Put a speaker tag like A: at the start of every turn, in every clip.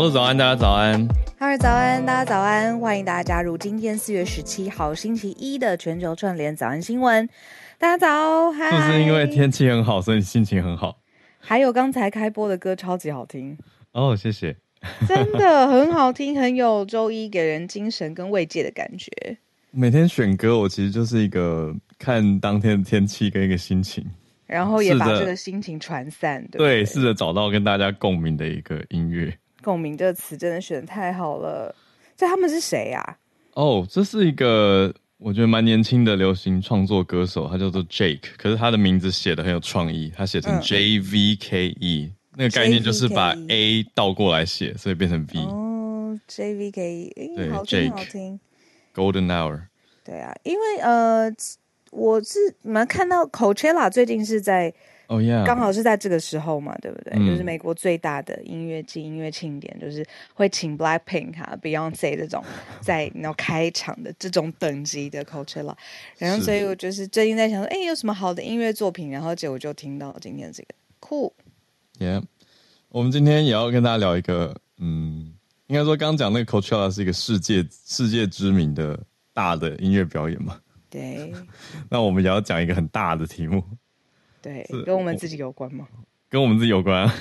A: Hello，早安，大家早安。
B: 哈喽，早安，大家早安。欢迎大家加入今天四月十七号星期一的全球串联早安新闻。大家早，嗨。
A: 是不是因为天气很好，所以心情很好？
B: 还有刚才开播的歌超级好听
A: 哦，谢谢。
B: 真的 很好听，很有周一给人精神跟慰藉的感觉。
A: 每天选歌，我其实就是一个看当天的天气跟一个心情，
B: 然后也把这个心情传散，对，
A: 对，试着找到跟大家共鸣的一个音乐。
B: 共鸣这个词真的选的太好了。这他们是谁呀？
A: 哦，这是一个我觉得蛮年轻的流行创作歌手，他叫做 Jake，可是他的名字写的很有创意，他写成 J V K E，嗯，那个概念就是把 A 倒过来写，所以变成 V。
B: 哦，J V K E，欸，
A: 对，
B: 好听好听。
A: Golden Hour。
B: 对啊，因为呃，我是你们看到 Coachella 最近是在。
A: 哦，yeah，
B: 刚好是在这个时候嘛，对不对？
A: 嗯、
B: 就是美国最大的音乐季、音乐庆典，就是会请 Blackpink Beyonce 这种在然后开场的这种等级的 Coachella，然后所以我就是最近在想说，哎，有什么好的音乐作品？然后结果就听到今天这个酷。
A: Yeah，我们今天也要跟大家聊一个，嗯，应该说刚刚讲那个 Coachella 是一个世界世界知名的大的音乐表演嘛？
B: 对。
A: 那我们也要讲一个很大的题目。
B: 对，跟我们自己有关吗？
A: 跟我们自己有关啊，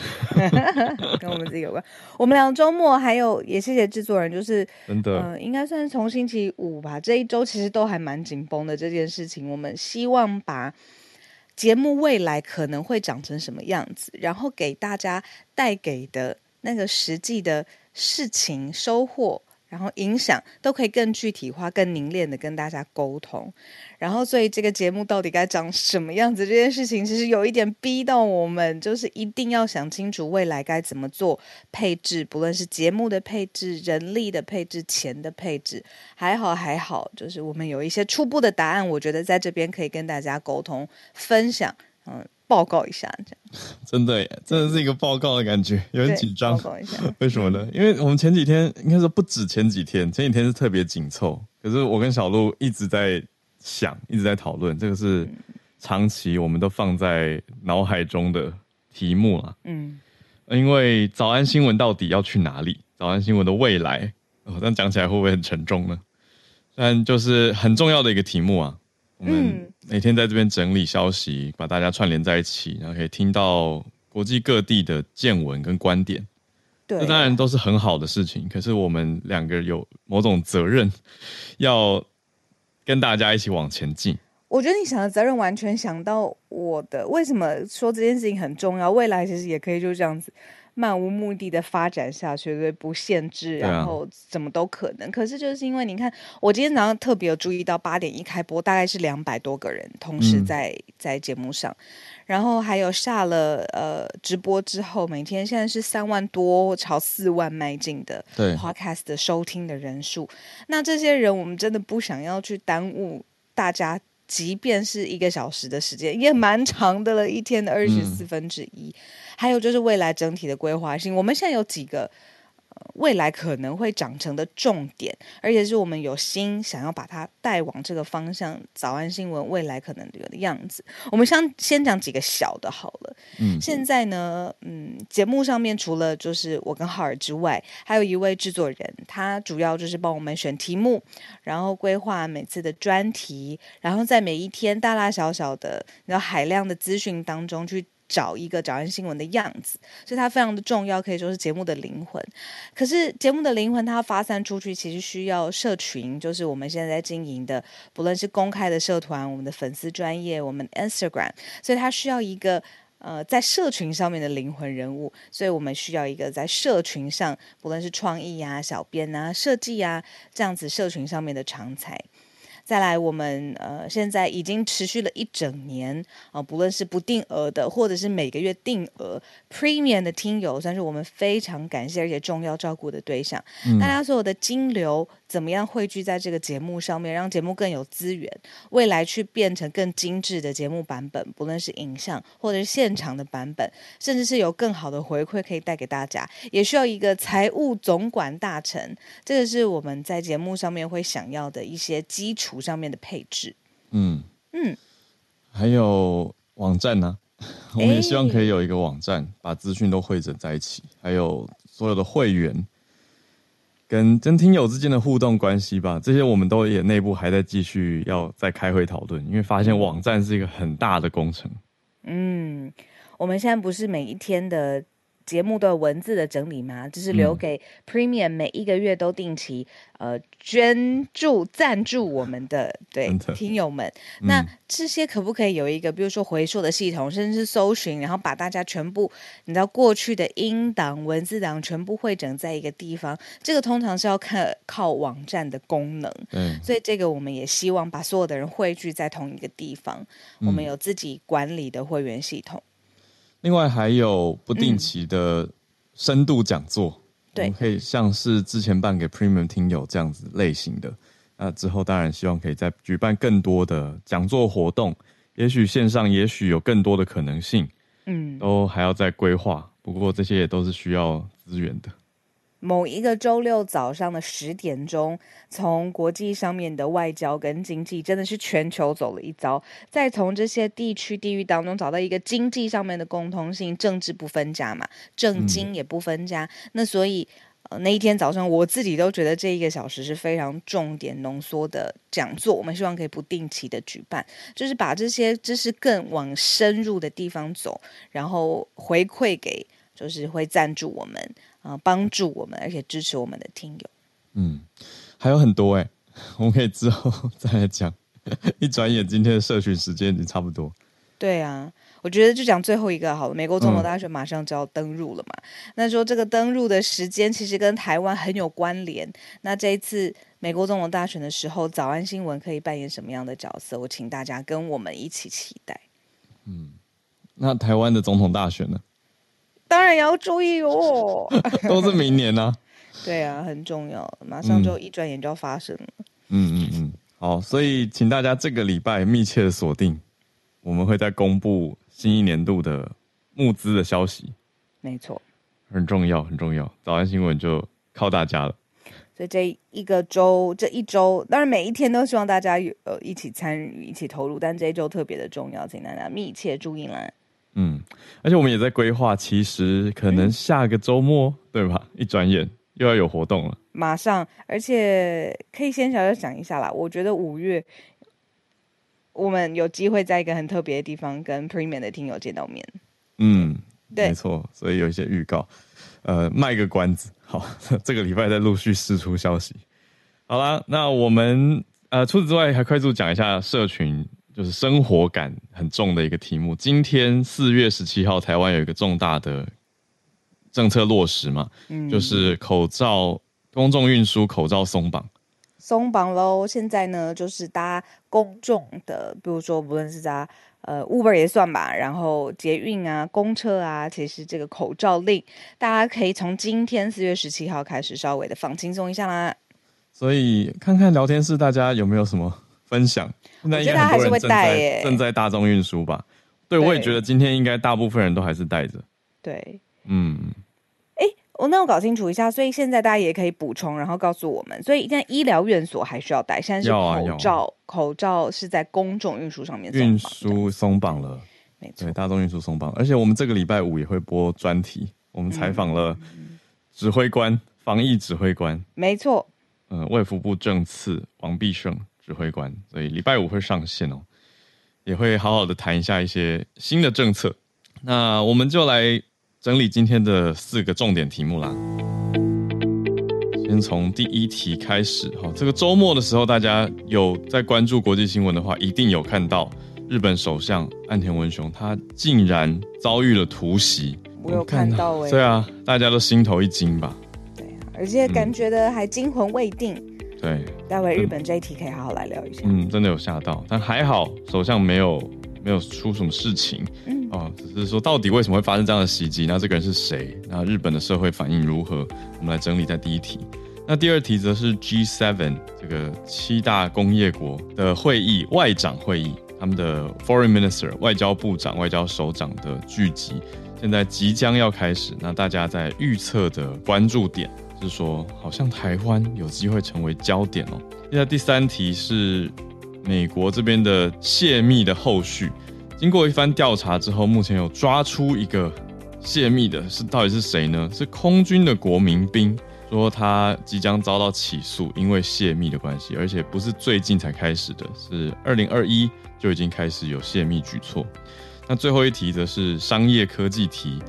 B: 跟我们自己有关。我们两周末还有，也谢谢制作人，就是
A: 真的，
B: 呃，应该算是从星期五吧，这一周其实都还蛮紧绷的。这件事情，我们希望把节目未来可能会长成什么样子，然后给大家带给的那个实际的事情收获。然后影响都可以更具体化、更凝练的跟大家沟通。然后，所以这个节目到底该长什么样子？这件事情其实有一点逼到我们，就是一定要想清楚未来该怎么做配置，不论是节目的配置、人力的配置、钱的配置。还好，还好，就是我们有一些初步的答案，我觉得在这边可以跟大家沟通分享。嗯。报告一下，这样
A: 真的耶，真的是一个报告的感觉，有点紧张。
B: 报告一下，
A: 为什么呢？因为我们前几天应该说不止前几天，前几天是特别紧凑。可是我跟小鹿一直在想，一直在讨论，这个是长期我们都放在脑海中的题目啊。嗯，因为早安新闻到底要去哪里？早安新闻的未来，哦，这样讲起来会不会很沉重呢？但就是很重要的一个题目啊。我们每天在这边整理消息，把大家串联在一起，然后可以听到国际各地的见闻跟观点。对，这当然都是很好的事情。可是我们两个有某种责任，要跟大家一起往前进。
B: 我觉得你想的责任完全想到我的。为什么说这件事情很重要？未来其实也可以就这样子。漫无目的的发展下去，对，不限制，然后怎么都可能。啊、可是就是因为你看，我今天早上特别有注意到，八点一开播，大概是两百多个人同时在、嗯、在节目上，然后还有下了呃直播之后，每天现在是三万多朝四万迈进的 Podcast 的收听的人数。那这些人，我们真的不想要去耽误大家。即便是一个小时的时间，也蛮长的了，一天的二十四分之一。嗯。还有就是未来整体的规划性，我们现在有几个。未来可能会长成的重点，而且是我们有心想要把它带往这个方向。早安新闻未来可能这个样子，我们先先讲几个小的好了。嗯，现在呢，嗯，节目上面除了就是我跟浩尔之外，还有一位制作人，他主要就是帮我们选题目，然后规划每次的专题，然后在每一天大大小小的然后海量的资讯当中去。找一个早安新闻的样子，所以它非常的重要，可以说是节目的灵魂。可是节目的灵魂，它发散出去，其实需要社群，就是我们现在在经营的，不论是公开的社团、我们的粉丝专业、我们 Instagram，所以它需要一个呃在社群上面的灵魂人物。所以我们需要一个在社群上，不论是创意啊、小编啊、设计啊这样子社群上面的常才。再来，我们呃现在已经持续了一整年啊、呃，不论是不定额的，或者是每个月定额 Premium 的听友，算是我们非常感谢而且重要照顾的对象。嗯、大家所有的金流怎么样汇聚在这个节目上面，让节目更有资源，未来去变成更精致的节目版本，不论是影像或者是现场的版本，甚至是有更好的回馈可以带给大家，也需要一个财务总管大臣。这个是我们在节目上面会想要的一些基础。上面的配置，嗯嗯，
A: 还有网站呢、我们也希望可以有一个网站，把资讯都汇整在一起，还有所有的会员跟跟听友之间的互动关系吧，这些我们都也内部还在继续要再开会讨论，因为发现网站是一个很大的工程。
B: 嗯，我们现在不是每一天的。节目的文字的整理吗？就是留给 Premium 每一个月都定期呃捐助赞助我们的 对听友们。那这些可不可以有一个，比如说回溯的系统，甚至是搜寻，然后把大家全部你知道过去的音档、文字档全部汇整在一个地方？这个通常是要看靠网站的功能。嗯，所以这个我们也希望把所有的人汇聚在同一个地方。我们有自己管理的会员系统。
A: 另外还有不定期的深度讲座，嗯、对，我们可以像是之前办给 Premium 听友这样子类型的。那之后当然希望可以再举办更多的讲座活动，也许线上，也许有更多的可能性，嗯，都还要再规划。不过这些也都是需要资源的。
B: 某一个周六早上的十点钟，从国际上面的外交跟经济，真的是全球走了一遭。再从这些地区地域当中找到一个经济上面的共通性，政治不分家嘛，政经也不分家。嗯、那所以，呃，那一天早上我自己都觉得这一个小时是非常重点浓缩的讲座。我们希望可以不定期的举办，就是把这些知识更往深入的地方走，然后回馈给就是会赞助我们。啊，帮助我们，而且支持我们的听友。
A: 嗯，还有很多哎，我们可以之后 再来讲。一转眼，今天的社群时间已经差不多。
B: 对啊，我觉得就讲最后一个好了。美国总统大选马上就要登入了嘛，嗯、那说这个登入的时间其实跟台湾很有关联。那这一次美国总统大选的时候，早安新闻可以扮演什么样的角色？我请大家跟我们一起期待。
A: 嗯，那台湾的总统大选呢？
B: 当然也要注意哦，
A: 都是明年呢、啊。
B: 对啊，很重要，马上就一转眼就要发生了。
A: 嗯嗯嗯，好，所以请大家这个礼拜密切的锁定，我们会再公布新一年度的募资的消息。
B: 没错，
A: 很重要，很重要。早安新闻就靠大家了。
B: 所以这一个周，这一周，当然每一天都希望大家有呃一起参与，一起投入，但这一周特别的重要，请大家密切注意啦。
A: 嗯，而且我们也在规划，其实可能下个周末，嗯、对吧？一转眼又要有活动了，
B: 马上，而且可以先小小讲一下啦。我觉得五月我们有机会在一个很特别的地方跟 Premium 的听友见到面。
A: 嗯，对，没错，所以有一些预告，呃，卖个关子。好，这个礼拜再陆续释出消息。好啦，那我们呃除此之外，还快速讲一下社群。就是生活感很重的一个题目。今天四月十七号，台湾有一个重大的政策落实嘛，嗯，就是口罩公众运输口罩松绑，
B: 松绑喽。现在呢，就是搭公众的，比如说不论是搭呃 Uber 也算吧，然后捷运啊、公车啊，其实这个口罩令，大家可以从今天四月十七号开始稍微的放轻松一下啦。
A: 所以看看聊天室大家有没有什么分享？那应该很多人正在正在大众运输吧？对，我也觉得今天应该大部分人都还是带着。
B: 对，
A: 嗯，
B: 哎，我那我搞清楚一下，所以现在大家也可以补充，然后告诉我们。所以现在医疗院所还需要戴，现在是口罩，口罩是在公众运输上面
A: 运输松绑了，
B: 没错，
A: 对，大众运输松绑。而且我们这个礼拜五也会播专题，我们采访了指挥官，防疫指挥官，
B: 没错，
A: 嗯，卫福部政次王必胜。指挥官，所以礼拜五会上线哦，也会好好的谈一下一些新的政策。那我们就来整理今天的四个重点题目啦。先从第一题开始哈，这个周末的时候，大家有在关注国际新闻的话，一定有看到日本首相岸田文雄他竟然遭遇了突袭。
B: 我有看到哎，
A: 对啊，大家都心头一惊吧？
B: 对啊，而且感觉的还惊魂未定。嗯
A: 对，
B: 待会日本这一题可以好好来聊一下。
A: 嗯，真的有吓到，但还好首相没有没有出什么事情。嗯，哦，只是说到底为什么会发生这样的袭击？那这个人是谁？那日本的社会反应如何？我们来整理在第一题。那第二题则是 G7 这个七大工业国的会议外长会议，他们的 Foreign Minister 外交部长、外交首长的聚集，现在即将要开始。那大家在预测的关注点。是说，好像台湾有机会成为焦点哦。现在第三题是美国这边的泄密的后续，经过一番调查之后，目前有抓出一个泄密的是到底是谁呢？是空军的国民兵，说他即将遭到起诉，因为泄密的关系，而且不是最近才开始的，是二零二一就已经开始有泄密举措。那最后一题则是商业科技题。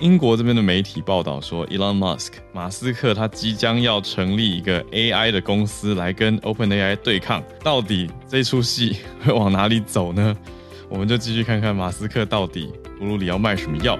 A: 英国这边的媒体报道说，Elon Musk 马斯克他即将要成立一个 AI 的公司来跟 OpenAI 对抗，到底这出戏会往哪里走呢？我们就继续看看马斯克到底葫芦里要卖什么药。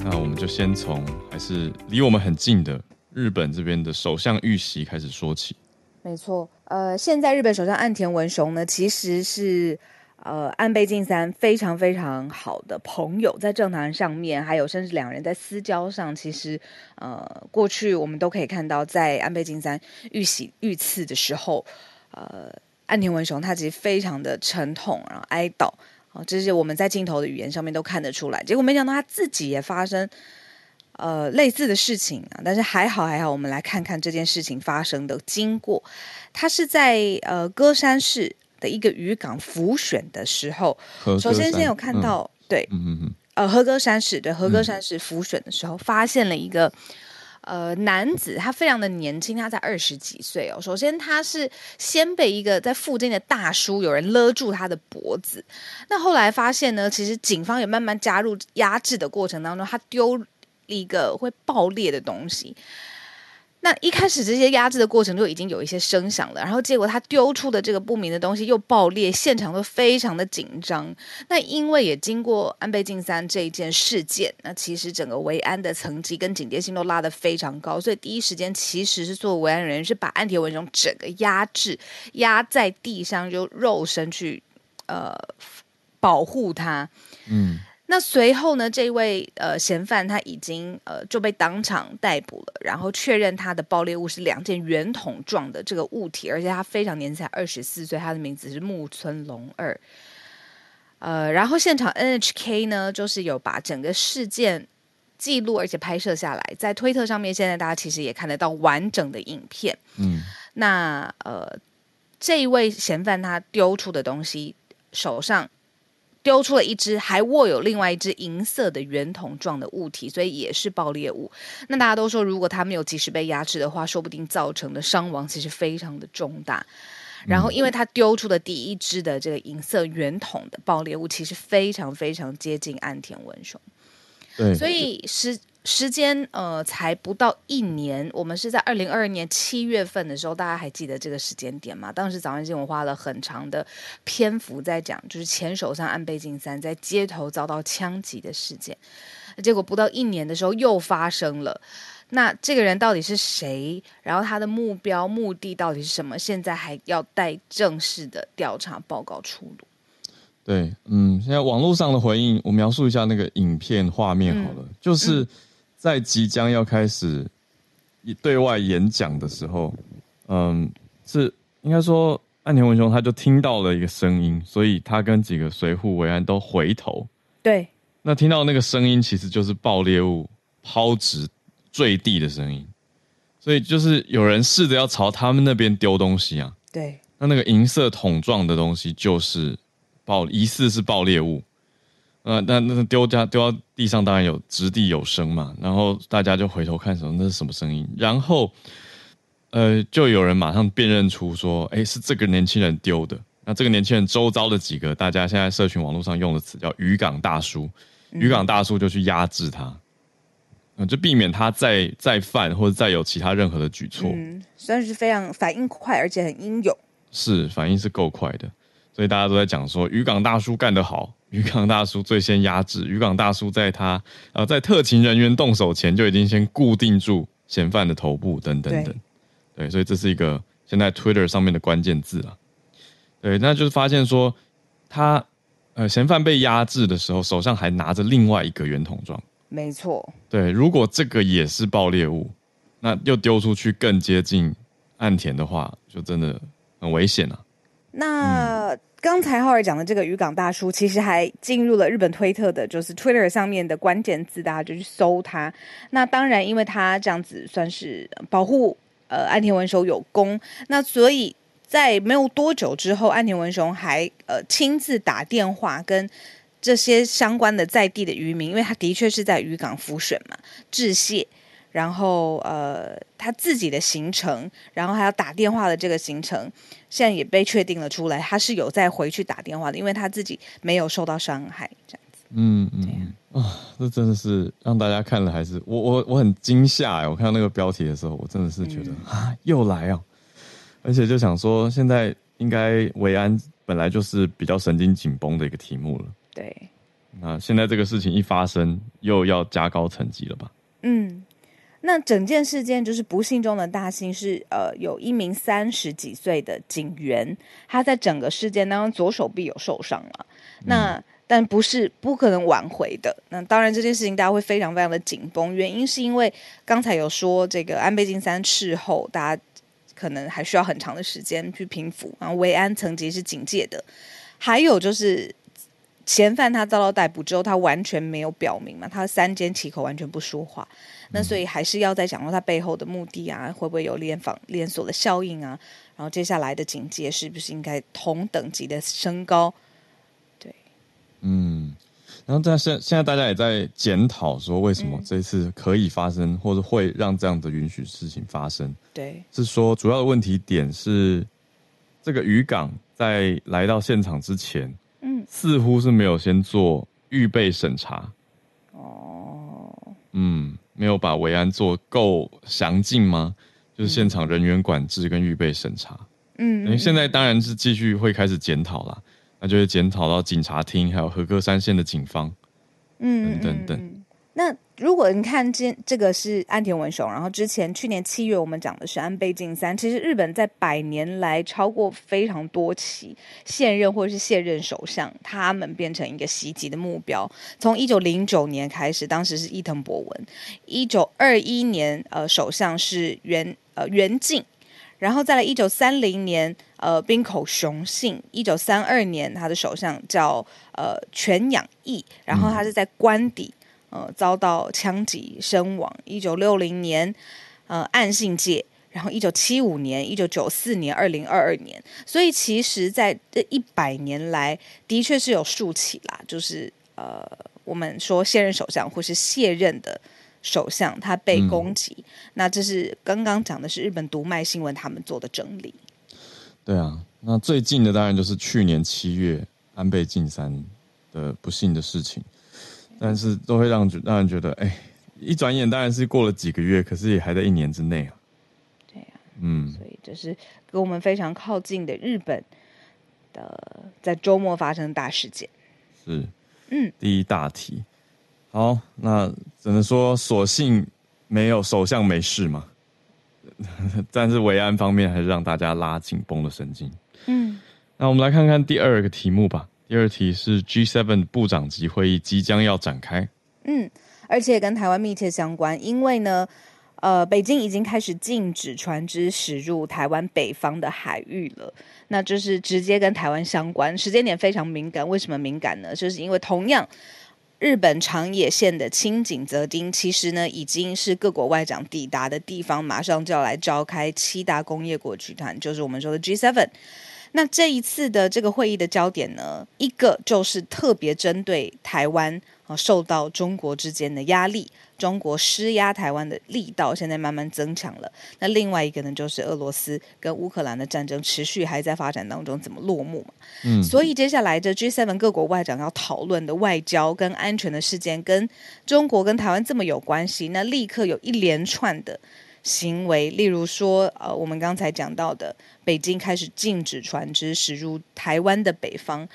A: 那我们就先从还是离我们很近的日本这边的首相遇袭开始说起。
B: 没错，呃，现在日本首相岸田文雄呢，其实是。呃，安倍晋三非常非常好的朋友，在政坛上面，还有甚至两人在私交上，其实呃，过去我们都可以看到，在安倍晋三遇袭遇刺的时候，呃，岸田文雄他其实非常的沉痛，然后哀悼，啊，这些我们在镜头的语言上面都看得出来。结果没想到他自己也发生呃类似的事情啊，但是还好还好，我们来看看这件事情发生的经过。他是在呃歌山市。的一个渔港浮选的时候，首先先有看到，嗯、对，嗯嗯嗯，呃，和歌山市对和歌山市浮选的时候，发现了一个呃男子，他非常的年轻，他才二十几岁哦。首先他是先被一个在附近的大叔有人勒住他的脖子，那后来发现呢，其实警方也慢慢加入压制的过程当中，他丢了一个会爆裂的东西。那一开始这些压制的过程就已经有一些声响了，然后结果他丢出的这个不明的东西又爆裂，现场都非常的紧张。那因为也经过安倍晋三这一件事件，那其实整个维安的层级跟警戒性都拉得非常高，所以第一时间其实是做维安人员是把岸田文雄整个压制压在地上，就肉身去呃保护他，嗯。那随后呢，这位呃嫌犯他已经呃就被当场逮捕了，然后确认他的爆裂物是两件圆筒状的这个物体，而且他非常年轻，才二十四岁，他的名字是木村龙二。呃，然后现场 NHK 呢，就是有把整个事件记录而且拍摄下来，在推特上面，现在大家其实也看得到完整的影片。嗯，那呃这一位嫌犯他丢出的东西手上。丢出了一只，还握有另外一只银色的圆筒状的物体，所以也是爆裂物。那大家都说，如果他没有及时被压制的话，说不定造成的伤亡其实非常的重大。然后，因为他丢出的第一只的这个银色圆筒的爆裂物，其实非常非常接近岸田文雄，对，所以是。时间呃才不到一年，我们是在二零二二年七月份的时候，大家还记得这个时间点吗？当时早上新闻花了很长的篇幅在讲，就是前首相安倍晋三在街头遭到枪击的事件。结果不到一年的时候又发生了，那这个人到底是谁？然后他的目标目的到底是什么？现在还要待正式的调查报告出炉。
A: 对，嗯，现在网络上的回应，我描述一下那个影片画面好了，嗯、就是。嗯在即将要开始对外演讲的时候，嗯，是应该说岸田文雄他就听到了一个声音，所以他跟几个随护维安都回头。
B: 对，
A: 那听到那个声音其实就是爆裂物抛掷坠地的声音，所以就是有人试着要朝他们那边丢东西啊。
B: 对，
A: 那那个银色桶状的东西就是爆，疑似是爆裂物。呃，那那丢家丢到地上，当然有掷地有声嘛。然后大家就回头看什么，那是什么声音？然后，呃，就有人马上辨认出说，哎，是这个年轻人丢的。那这个年轻人周遭的几个，大家现在社群网络上用的词叫“渔港大叔”，渔港大叔就去压制他，嗯、呃，就避免他再再犯或者再有其他任何的举措。
B: 嗯，算是非常反应快，而且很英勇。
A: 是，反应是够快的，所以大家都在讲说，渔港大叔干得好。渔港大叔最先压制，渔港大叔在他呃在特勤人员动手前就已经先固定住嫌犯的头部等等等，对，对，所以这是一个现在 Twitter 上面的关键字啊。对，那就是发现说他呃嫌犯被压制的时候，手上还拿着另外一个圆筒状，
B: 没错。
A: 对，如果这个也是爆裂物，那又丢出去更接近岸田的话，就真的很危险啊。
B: 那。嗯刚才浩尔讲的这个渔港大叔，其实还进入了日本推特的，就是 Twitter 上面的关键字，大家就去搜他。那当然，因为他这样子算是保护呃岸田文雄有功，那所以在没有多久之后，岸田文雄还呃亲自打电话跟这些相关的在地的渔民，因为他的确是在渔港浮选嘛，致谢，然后呃他自己的行程，然后还有打电话的这个行程，现在也被确定了出来，他是有再回去打电话的，因为他自己没有受到伤害，这样子。
A: 嗯嗯啊，这真的是让大家看了还是我我我很惊吓哎！我看到那个标题的时候，我真的是觉得、嗯、啊又来啊，而且就想说，现在应该维安本来就是比较神经紧绷的一个题目了。
B: 对，
A: 那现在这个事情一发生，又要加高层级了吧？
B: 嗯，那整件事件就是不幸中的大幸是，是呃，有一名三十几岁的警员，他在整个事件当中左手臂有受伤了。那、嗯、但不是不可能挽回的。那当然，这件事情大家会非常非常的紧绷，原因是因为刚才有说这个安倍晋三事后，大家可能还需要很长的时间去平复，然后维安层级是警戒的，还有就是。嫌犯他遭到逮捕之后，他完全没有表明嘛，他三缄其口，完全不说话。那所以还是要再讲说他背后的目的啊，会不会有连访连锁的效应啊？然后接下来的警戒是不是应该同等级的升高？对，
A: 嗯。然后在现现在大家也在检讨说，为什么这次可以发生，嗯、或者会让这样的允许事情发生？
B: 对，
A: 是说主要的问题点是这个渔港在来到现场之前。嗯，似乎是没有先做预备审查，哦，嗯，没有把维安做够详尽吗？就是现场人员管制跟预备审查，嗯，因为现在当然是继续会开始检讨啦，那就会检讨到警察厅，还有和歌山县的警方，嗯，等等等。
B: 那如果你看见这个是安田文雄，然后之前去年七月我们讲的是安倍晋三，其实日本在百年来超过非常多起现任或者是卸任首相，他们变成一个袭击的目标。从一九零九年开始，当时是伊藤博文；一九二一年，呃，首相是源呃源敬，然后再来一九三零年，呃，滨口雄信；一九三二年，他的首相叫呃泉养义，然后他是在官邸。呃，遭到枪击身亡。一九六零年，呃，岸信介，然后一九七五年、一九九四年、二零二二年，所以其实在这一百年来，的确是有数起啦。就是呃，我们说现任首相或是卸任的首相，他被攻击。嗯、那这是刚刚讲的是日本读卖新闻他们做的整理。
A: 对啊，那最近的当然就是去年七月安倍晋三的不幸的事情。但是都会让让人觉得，哎，一转眼当然是过了几个月，可是也还在一年之内啊。
B: 对呀，嗯，所以这是跟我们非常靠近的日本的在周末发生的大事件。
A: 是，嗯，第一大题。好，那只能说，所幸没有首相没事嘛。但是维安方面还是让大家拉紧绷的神经。嗯，那我们来看看第二个题目吧。第二题是 G7 部长级会议即将要展开，
B: 嗯，而且跟台湾密切相关，因为呢，呃，北京已经开始禁止船只驶入台湾北方的海域了，那就是直接跟台湾相关，时间点非常敏感。为什么敏感呢？就是因为同样日本长野县的青井泽町，其实呢已经是各国外长抵达的地方，马上就要来召开七大工业国集团，就是我们说的 G7。那这一次的这个会议的焦点呢，一个就是特别针对台湾啊，受到中国之间的压力，中国施压台湾的力道现在慢慢增强了。那另外一个呢，就是俄罗斯跟乌克兰的战争持续还在发展当中，怎么落幕嘛？嗯，所以接下来这 G7 各国外长要讨论的外交跟安全的事件，跟中国跟台湾这么有关系，那立刻有一连串的。行为，例如说，呃，我们刚才讲到的，北京开始禁止船只驶入台湾的北方。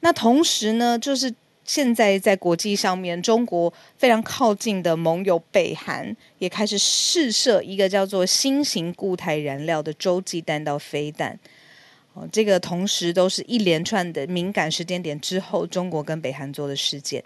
B: 那同时呢，就是现在在国际上面，中国非常靠近的盟友北韩也开始试射一个叫做新型固态燃料的洲际弹道飞弹。哦，这个同时都是一连串的敏感时间点之后，中国跟北韩做的事件。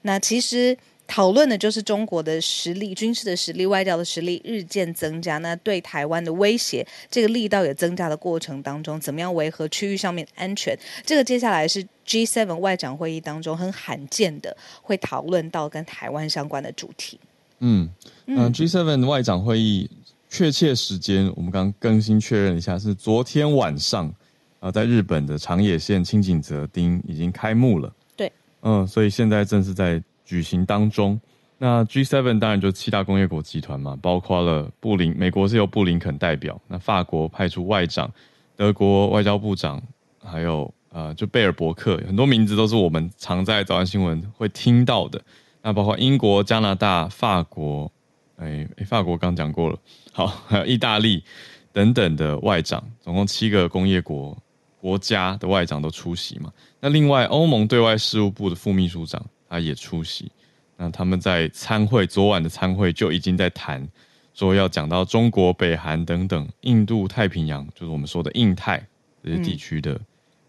B: 那其实。讨论的就是中国的实力、军事的实力、外交的实力日渐增加，那对台湾的威胁，这个力道也增加的过程当中，怎么样维和区域上面安全？这个接下来是 G7 外长会议当中很罕见的会讨论到跟台湾相关的主题。
A: 嗯，嗯，G7 外长会议确切时间我们刚更新确认一下，是昨天晚上啊，在日本的长野县青井泽町已经开幕了。对嗯，所以现在正是在举行当中。那 G7 当然就七大工业国集团嘛，包括了布林，美国是由布林肯代表，那法国派出外长，德国外交部长，还有呃，就贝尔伯克，很多名字都是我们常在早安新闻会听到的。那包括英国、加拿大、法国，哎哎，法国刚讲过了，好，还有意大利等等的外长，总共七个工业国国家的外长都出席嘛。那另外，欧盟对外事务部的副秘书长他也出席。那他们在参会，昨晚的参会就已经在谈，说要讲到中国、北韩等等印度太平洋，就是我们说的印太这些地区的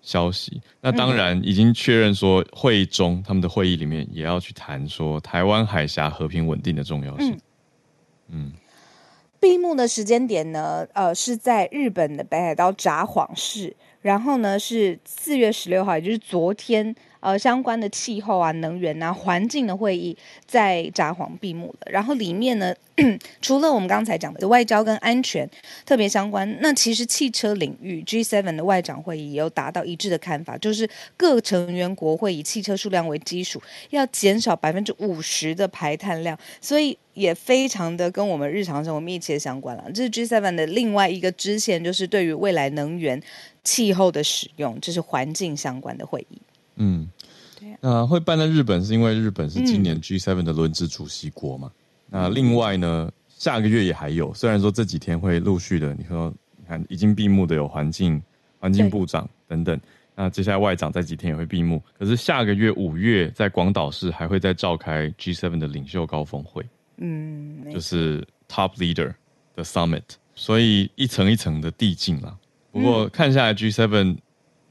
A: 消息。嗯、那当然已经确认说，会议中他们的会议里面也要去谈说台湾海峡和平稳定的重要性。嗯，
B: 闭幕的时间点呢，呃，是在日本的北海道札幌市，然后呢是四月十六号，也就是昨天。呃，相关的气候啊、能源啊、环境的会议在札幌闭幕了。然后里面呢，除了我们刚才讲的外交跟安全特别相关，那其实汽车领域 G7 的外长会议也有达到一致的看法，就是各成员国会以汽车数量为基数，要减少百分之五十的排碳量，所以也非常的跟我们日常生活密切相关了。这是 G7 的另外一个支线，就是对于未来能源、气候的使用，这是环境相关的会议。
A: 嗯。那会办在日本，是因为日本是今年 G7 的轮值主席国嘛？嗯、那另外呢，下个月也还有，虽然说这几天会陆续的，你说你看已经闭幕的有环境环境部长等等，那接下来外长在几天也会闭幕。可是下个月五月在广岛市还会再召开 G7 的领袖高峰会，嗯，就是 Top Leader 的 Summit，所以一层一层的递进啦。不过看下来 G7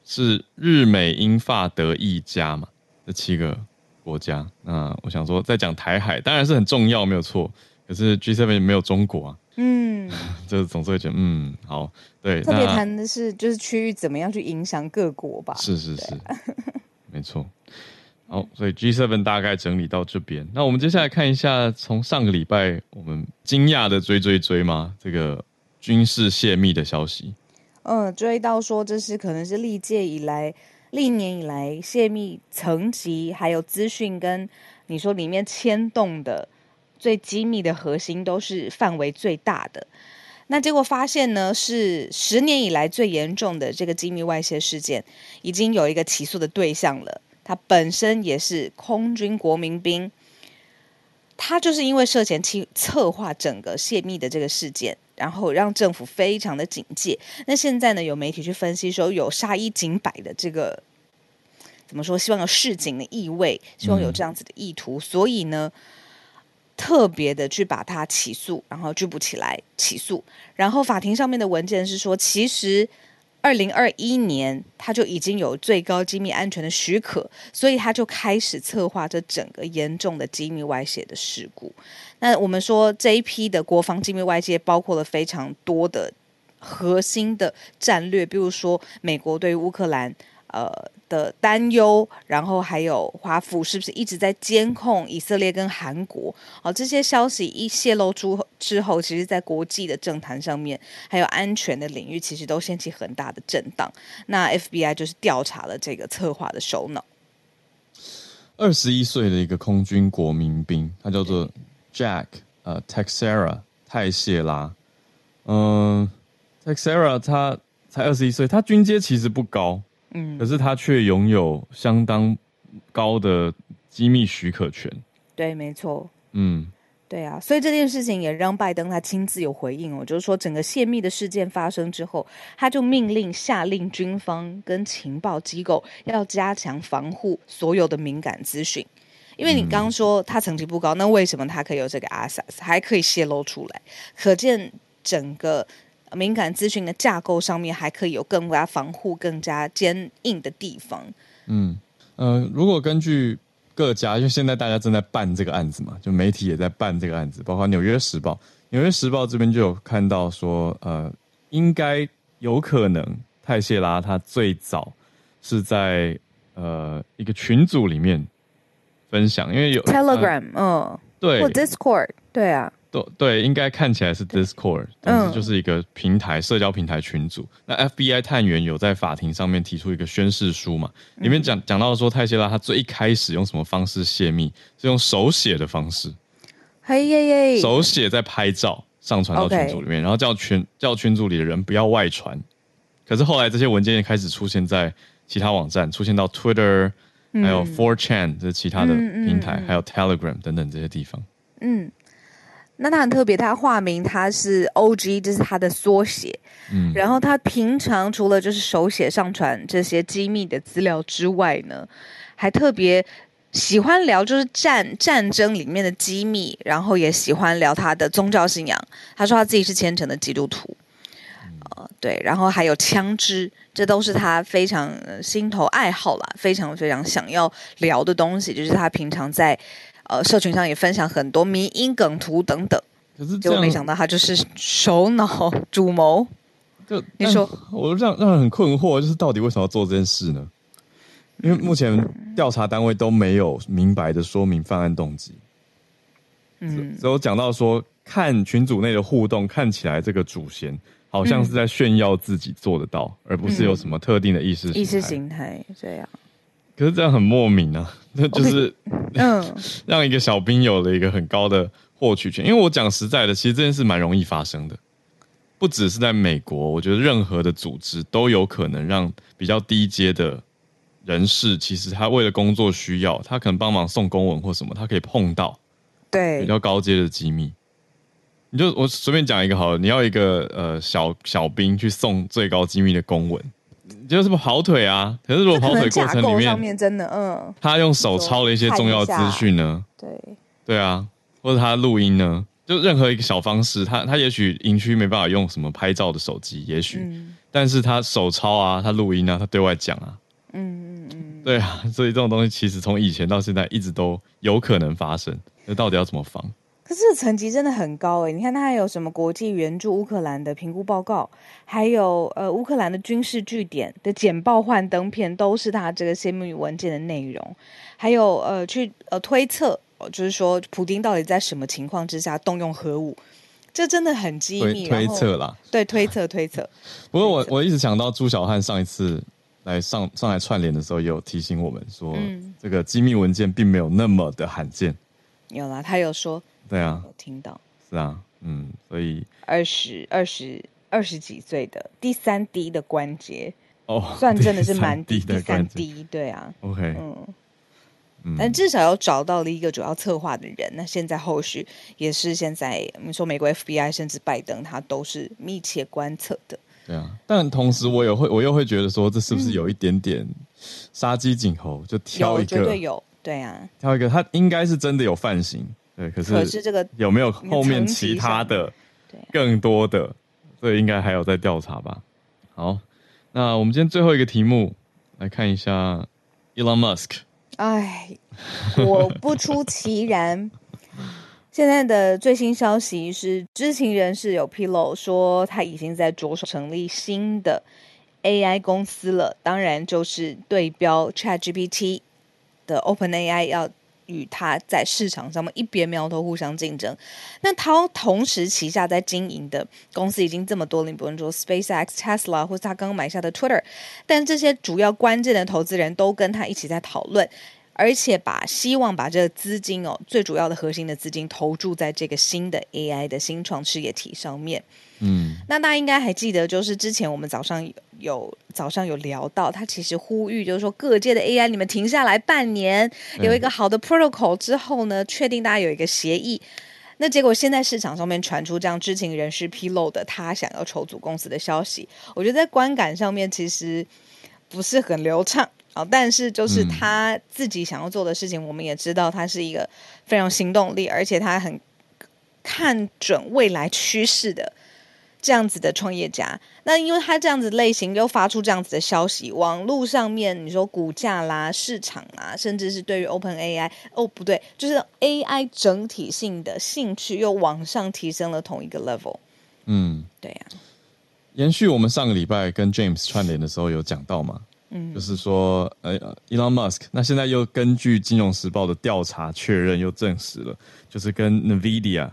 A: 是日美英法德意加嘛？这七个国家，那我想说，在讲台海当然是很重要，没有错。可是 G7 没有中国啊，嗯，就是总是会觉得，嗯，好，对。
B: 特别谈的是，就是区域怎么样去影响各国吧？
A: 是是是，啊、没错。好，所以 G7 大概整理到这边。那我们接下来看一下，从上个礼拜我们惊讶的追追追吗？这个军事泄密的消息。
B: 嗯，追到说这是可能是历届以来。历年以来，泄密层级还有资讯跟你说里面牵动的最机密的核心，都是范围最大的。那结果发现呢，是十年以来最严重的这个机密外泄事件，已经有一个起诉的对象了。他本身也是空军国民兵，他就是因为涉嫌去策划整个泄密的这个事件。然后让政府非常的警戒。那现在呢，有媒体去分析说，有杀一儆百的这个怎么说？希望有示警的意味，希望有这样子的意图，嗯、所以呢，特别的去把他起诉，然后拘捕起来起诉。然后法庭上面的文件是说，其实。二零二一年，他就已经有最高机密安全的许可，所以他就开始策划这整个严重的机密外泄的事故。那我们说这一批的国防机密外界，包括了非常多的核心的战略，比如说美国对于乌克兰。呃的担忧，然后还有华府是不是一直在监控以色列跟韩国？哦，这些消息一泄露出之后，其实，在国际的政坛上面，还有安全的领域，其实都掀起很大的震荡。那 FBI 就是调查了这个策划的首脑，
A: 二十一岁的一个空军国民兵，他叫做 Jack 呃 Teixeira 泰谢拉，嗯、呃、Teixeira 他才二十一岁，他军阶其实不高。嗯，可是他却拥有相当高的机密许可权。
B: 对，没错。嗯，对啊，所以这件事情也让拜登他亲自有回应哦，就是说整个泄密的事件发生之后，他就命令下令军方跟情报机构要加强防护所有的敏感资讯。因为你刚刚说他层级不高，那为什么他可以有这个 access，还可以泄露出来？可见整个。敏感资讯的架构上面还可以有更加防护、更加坚硬的地方。
A: 嗯，呃，如果根据各家，因为现在大家正在办这个案子嘛，就媒体也在办这个案子，包括《纽约时报》。《纽约时报》这边就有看到说，呃，应该有可能泰谢拉他最早是在呃一个群组里面分享，因为有
B: Telegram，嗯、呃，
A: 对，
B: 或 Discord，对啊。
A: 都对，应该看起来是 Discord，但是就是一个平台、社交平台群组。那 FBI 探员有在法庭上面提出一个宣誓书嘛？里面讲讲到说，泰谢拉他最一开始用什么方式泄密？是用手写的方式，
B: 嘿耶耶，
A: 手写在拍照上传到群组里面，然后叫群叫群组里的人不要外传。可是后来这些文件也开始出现在其他网站，出现到 Twitter，还有 Four Chan 这其他的平台，还有 Telegram 等等这些地方。
B: 嗯。那他很特别，他化名他是 OG，这是他的缩写。嗯，然后他平常除了就是手写上传这些机密的资料之外呢，还特别喜欢聊就是战战争里面的机密，然后也喜欢聊他的宗教信仰。他说他自己是虔诚的基督徒，呃，对，然后还有枪支，这都是他非常心头爱好啦，非常非常想要聊的东西，就是他平常在。呃，社群上也分享很多迷因梗图等等，可是结果没想到他就是首脑主谋。
A: 就
B: 你说，
A: 我让让人很困惑，就是到底为什么要做这件事呢？因为目前调查单位都没有明白的说明犯案动机。嗯，只有讲到说，看群组内的互动，看起来这个主嫌好像是在炫耀自己做得到，嗯、而不是有什么特定的意识
B: 意识形态这样。
A: 可是这样很莫名啊，那就是嗯. 让一个小兵有了一个很高的获取权。因为我讲实在的，其实这件事蛮容易发生的，不只是在美国，我觉得任何的组织都有可能让比较低阶的人士，其实他为了工作需要，他可能帮忙送公文或什么，他可以碰到对比较高阶的机密。你就我随便讲一个好了，你要一个呃小小兵去送最高机密的公文。就是不跑腿啊？可是如果跑腿过程里面，上面
B: 真的，嗯，
A: 他用手抄了一些重要资讯呢？对，对啊，或者他录音呢？就任何一个小方式，他他也许营区没办法用什么拍照的手机，也许、嗯，但是他手抄啊，他录音啊，他对外讲啊，嗯嗯嗯，对啊，所以这种东西其实从以前到现在一直都有可能发生，那到底要怎么防？
B: 可是层级真的很高诶，你看他还有什么国际援助乌克兰的评估报告，还有呃乌克兰的军事据点的简报幻灯片，都是他这个泄密文件的内容。还有呃去呃推测，就是说普丁到底在什么情况之下动用核武，这真的很机密。
A: 推测啦，
B: 对，推测推测。
A: 不过我我一直想到朱小汉上一次来上上来串联的时候，也有提醒我们说，嗯、这个机密文件并没有那么的罕见。
B: 有啦，他有说。
A: 对啊，
B: 有听到。
A: 是啊，嗯，所以
B: 二十二十二十几岁的第三低的关节。哦，算真的是蛮低的，第三低对啊
A: ，OK，嗯。
B: 嗯，但至少要找到了一个主要策划的人。那现在后续也是现在，我们说美国 FBI 甚至拜登，他都是密切观测的。
A: 对啊，但同时我也会，我又会觉得说，这是不是有一点点杀鸡儆猴，就挑一个，
B: 绝对有，对啊，
A: 挑一个，他应该是真的有犯行。对，可是可是这个有没有后面其他的更多的？这应该还有在调查吧。好，那我们今天最后一个题目来看一下 Elon Musk。
B: 哎，我不出其然，现在的最新消息是，知情人士有披露说，他已经在着手成立新的 AI 公司了。当然，就是对标 ChatGPT 的 OpenAI 要。与它在市场上面一边苗头互相竞争，那他同时旗下在经营的公司已经这么多了，你不用说 SpaceX、Tesla 或是他刚刚买下的 Twitter，但这些主要关键的投资人都跟他一起在讨论，而且把希望把这个资金哦，最主要的核心的资金投注在这个新的 AI 的新创事业体上面。嗯，那大家应该还记得，就是之前我们早上有，早上有聊到，他其实呼吁就是说各界的 AI 你们停下来半年，有一个好的 protocol 之后呢，确定大家有一个协议。那结果现在市场上面传出这样知情人士披露的他想要筹组公司的消息，我觉得在观感上面其实不是很流畅啊。但是就是他自己想要做的事情，我们也知道他是一个非常行动力，而且他很看准未来趋势的。这样子的创业家，那因为他这样子类型又发出这样子的消息，网络上面你说股价啦、市场啊，甚至是对于 OpenAI，哦不对，就是 AI 整体性的兴趣又往上提升了同一个 level。嗯，对呀、啊。
A: 延续我们上个礼拜跟 James 串联的时候有讲到嘛，嗯，就是说呃，Elon Musk，那现在又根据《金融时报》的调查确认又证实了，就是跟 NVIDIA。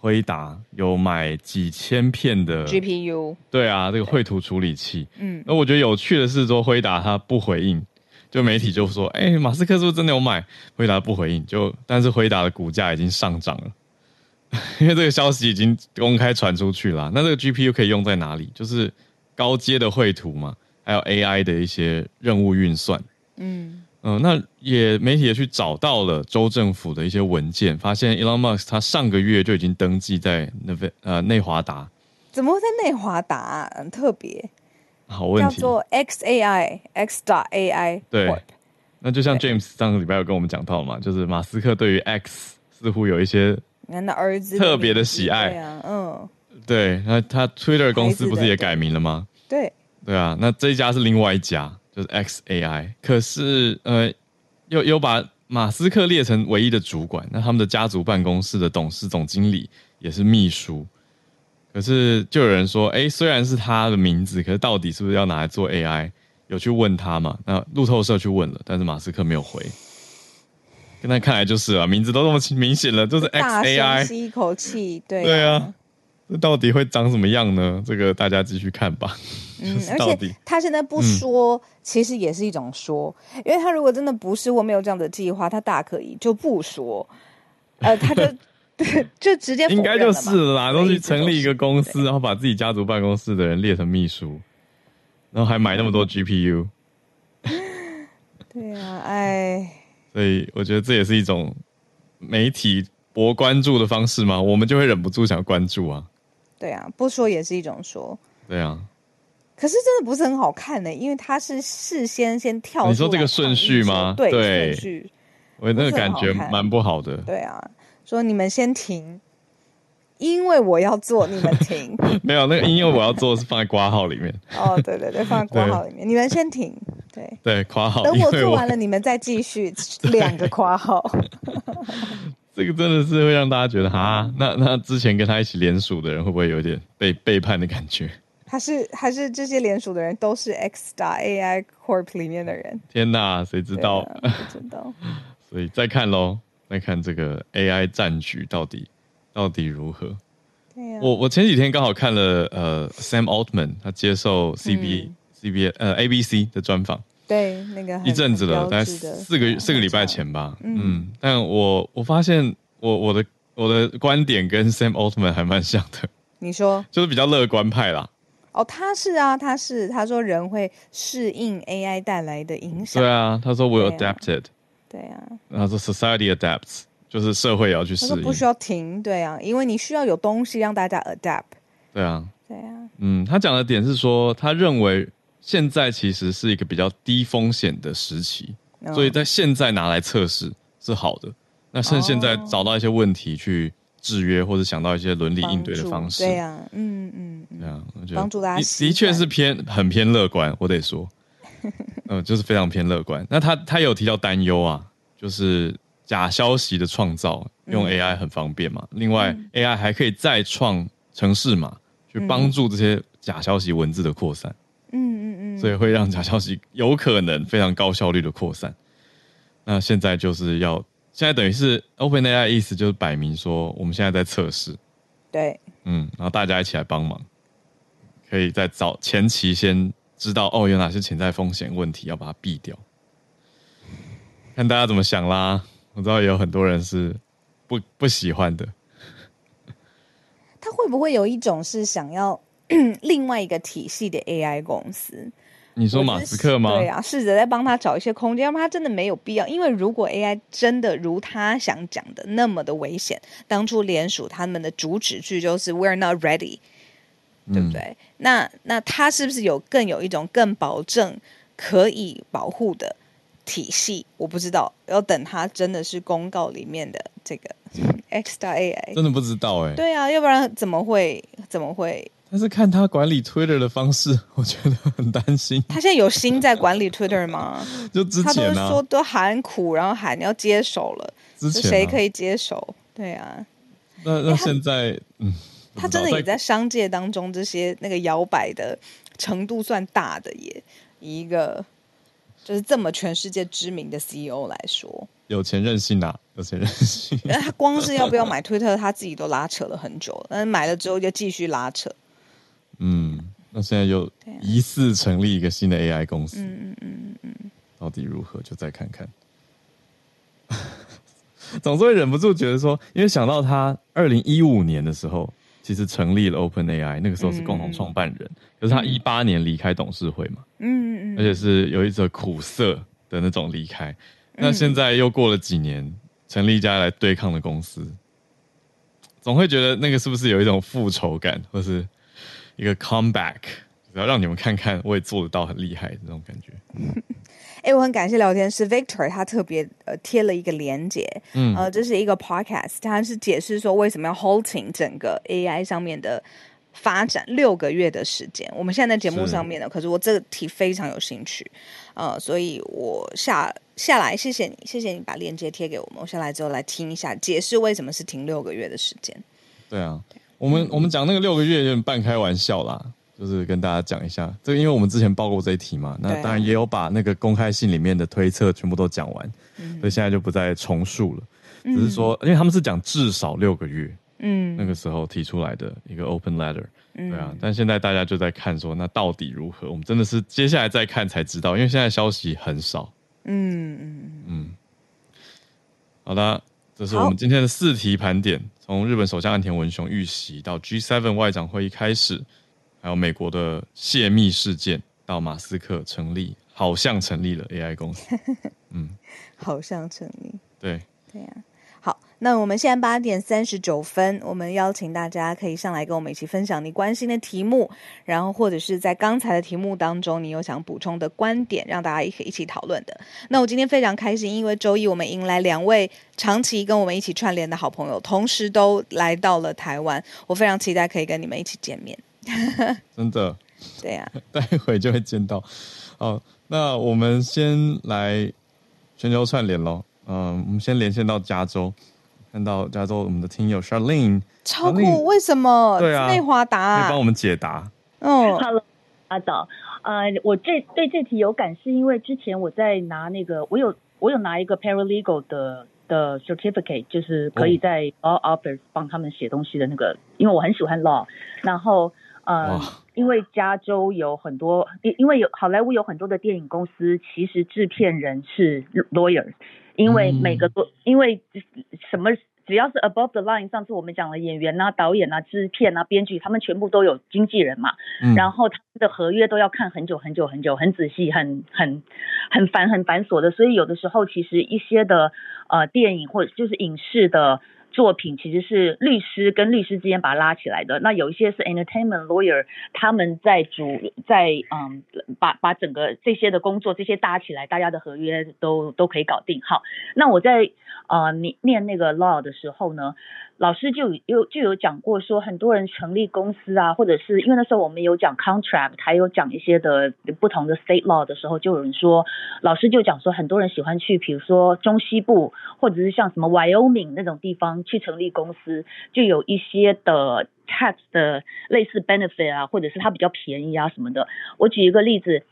A: 辉达有买几千片的
B: GPU，
A: 对啊，这个绘图处理器。嗯，那我觉得有趣的是说，辉达它不回应，就媒体就说，哎、欸，马斯克是不是真的有买？辉达不回应，就但是辉达的股价已经上涨了，因为这个消息已经公开传出去了。那这个 GPU 可以用在哪里？就是高阶的绘图嘛，还有 AI 的一些任务运算。嗯。嗯、呃，那也媒体也去找到了州政府的一些文件，发现 Elon Musk 他上个月就已经登记在那边呃内华达，
B: 怎么会在内华达、啊？很特别，
A: 好问题，
B: 叫做 XAI X dot AI，
A: 对，那就像 James 上个礼拜有跟我们讲到嘛，就是马斯克对于 X 似乎有一些
B: 那儿子
A: 特别的喜爱，嗯，对，那他 Twitter 公司不是也改名了吗？
B: 对，
A: 对啊，那这一家是另外一家。就是 XAI，可是呃，又又把马斯克列成唯一的主管，那他们的家族办公室的董事总经理也是秘书，可是就有人说，哎、欸，虽然是他的名字，可是到底是不是要拿来做 AI？有去问他嘛？那路透社去问了，但是马斯克没有回。现在看来就是啊，名字都那么明显了，就是 XAI。
B: 吸一口气，对、啊、
A: 对啊。这到底会长什么样呢？这个大家继续看吧。
B: 嗯，而且他现在不说，嗯、其实也是一种说，因为他如果真的不是或没有这样的计划，他大可以就不说。呃，他就 就直接
A: 应该就是了啦，都去成立一个公司，然后把自己家族办公室的人列成秘书，然后还买那么多 GPU。
B: 对啊，哎，
A: 所以我觉得这也是一种媒体博关注的方式嘛，我们就会忍不住想关注啊。
B: 对啊，不说也是一种说。
A: 对啊，
B: 可是真的不是很好看呢，因为他是事先先跳。
A: 你说这个顺序吗？
B: 对，顺序，
A: 我那个感觉蛮不好的。
B: 对啊，说你们先停，因为我要做，你们停。
A: 没有那个，因为我要做是放在括号里面。
B: 哦，对对对，放在括号里面，你们先停。对
A: 对，括号。
B: 等我做完了，你们再继续 两个括号。
A: 这个真的是会让大家觉得啊，那那之前跟他一起联署的人会不会有点被背叛的感觉？
B: 他是还是这些联署的人都是 X 打 AI Corp 里面的人？
A: 天哪，谁知道？
B: 不知道。
A: 所以再看喽，再看这个 AI 战局到底到底如何？
B: 对啊。
A: 我我前几天刚好看了呃 Sam Altman 他接受 CB、嗯、CB 呃 ABC 的专访。
B: 对，那个
A: 一阵子了，大概四个月四个礼拜前吧。嗯，嗯，但我我发现我我的我的观点跟 Sam Altman 还蛮像的。
B: 你说，
A: 就是比较乐观派啦。
B: 哦，他是啊，他是他说人会适应 AI 带来的影响。
A: 对啊，他说 will adapted。
B: 对啊，
A: 他说 society adapts，就是社会也要去适应。
B: 不需要停，对啊，因为你需要有东西让大家 adapt。
A: 对啊，
B: 对啊，
A: 嗯，他讲的点是说，他认为。现在其实是一个比较低风险的时期，所以在现在拿来测试是好的。那趁现在找到一些问题去制约，或者想到一些伦理应对的方式，
B: 对呀，嗯嗯，对啊，我觉得帮助大家。的
A: 确是偏很偏乐观，我得说，嗯，就是非常偏乐观。那他他有提到担忧啊，就是假消息的创造用 AI 很方便嘛，另外 AI 还可以再创城市码，去帮助这些假消息文字的扩散。所以会让假消息有可能非常高效率的扩散。那现在就是要，现在等于是 OpenAI 意思就是摆明说，我们现在在测试。
B: 对，
A: 嗯，然后大家一起来帮忙，可以在早前期先知道哦，有哪些潜在风险问题，要把它避掉。看大家怎么想啦，我知道有很多人是不不喜欢的。
B: 他会不会有一种是想要？另外一个体系的 AI 公司，
A: 你说马斯克吗？
B: 对啊，试着在帮他找一些空间，要不然他真的没有必要。因为如果 AI 真的如他想讲的那么的危险，当初联署他们的主旨句就是 “We're not ready”，对不对？嗯、那那他是不是有更有一种更保证可以保护的体系？我不知道，要等他真的是公告里面的这个 X 大 AI，
A: 真的不知道哎、欸。
B: 对啊，要不然怎么会怎么会？
A: 但是看他管理 Twitter 的方式，我觉得很担心。
B: 他现在有心在管理 Twitter 吗？
A: 就之前、啊、
B: 他都说都喊苦，然后喊要接手了。之前谁、啊、可以接手？对啊。
A: 那那现在，嗯，
B: 他真的也在商界当中这些那个摇摆的程度算大的耶。以一个就是这么全世界知名的 CEO 来说，
A: 有钱任性啊，有钱任性。
B: 他光是要不要买推特，他自己都拉扯了很久了，但是买了之后就继续拉扯。
A: 嗯，那现在又疑似成立一个新的 AI 公司，
B: 嗯嗯嗯嗯，
A: 到底如何，就再看看。总是会忍不住觉得说，因为想到他二零一五年的时候，其实成立了 OpenAI，那个时候是共同创办人，嗯、可是他一八年离开董事会嘛，嗯嗯嗯，而且是有一则苦涩的那种离开。那现在又过了几年，成立一家来对抗的公司，总会觉得那个是不是有一种复仇感，或是一个 comeback，然后让你们看看我也做得到很厉害的那种感觉。
B: 哎、欸，我很感谢聊天室 Victor，他特别呃贴了一个连接，嗯，呃，这是一个 podcast，他是解释说为什么要 halting 整个 AI 上面的发展六个月的时间。我们现在在节目上面呢，可是我这个题非常有兴趣，呃，所以我下下来，谢谢你，谢谢你把链接贴给我们，我下来之后来听一下，解释为什么是停六个月的时间。
A: 对啊，我们、嗯、我们讲那个六个月有点半开玩笑啦。就是跟大家讲一下，这个因为我们之前报过这一题嘛，那当然也有把那个公开信里面的推测全部都讲完，嗯、所以现在就不再重述了。嗯、只是说，因为他们是讲至少六个月，嗯，那个时候提出来的一个 open letter，嗯，对啊。但现在大家就在看说，那到底如何？我们真的是接下来再看才知道，因为现在消息很少。嗯嗯嗯。好的，这是我们今天的四题盘点，从日本首相岸田文雄遇袭到 G7 外长会议开始。还有美国的泄密事件，到马斯克成立，好像成立了 AI 公司，嗯，
B: 好像成立，
A: 对，
B: 对呀、啊。好，那我们现在八点三十九分，我们邀请大家可以上来跟我们一起分享你关心的题目，然后或者是在刚才的题目当中，你有想补充的观点，让大家一起一起讨论的。那我今天非常开心，因为周一我们迎来两位长期跟我们一起串联的好朋友，同时都来到了台湾，我非常期待可以跟你们一起见面。
A: 真的，
B: 对呀、啊，
A: 待会就会见到。好，那我们先来全球串联喽。嗯，我们先连线到加州，看到加州我们的听友 Charlene，
B: 超酷为什么？
A: 对啊，
B: 内华达、啊，
A: 可以帮我们解答。
C: 哦，Hello，阿早，呃，我这对这题有感，是因为之前我在拿那个，我有我有拿一个 Paralegal 的。的 certificate 就是可以在 law office 帮他们写东西的那个，因为我很喜欢 law，然后呃，哇因为加州有很多，因因为有好莱坞有很多的电影公司，其实制片人是 lawyers，因为每个都、嗯、因为什么。只要是 above the line，上次我们讲了演员啊、导演啊、制片啊、编剧，他们全部都有经纪人嘛。嗯。然后他们的合约都要看很久很久很久，很仔细、很很很繁很繁琐的。所以有的时候其实一些的呃电影或者就是影视的。作品其实是律师跟律师之间把它拉起来的，那有一些是 entertainment lawyer，他们在主在嗯把把整个这些的工作这些搭起来，大家的合约都都可以搞定。好，那我在呃念念那个 law 的时候呢，老师就有就有讲过说，很多人成立公司啊，或者是因为那时候我们有讲 contract，还有讲一些的不同的 state law 的时候，就有人说，老师就讲说，很多人喜欢去，比如说中西部，或者是像什么 Wyoming 那种地方。去成立公司，就有一些的 tax 的类似 benefit 啊，或者是它比较便宜啊什么的。我举一个例子，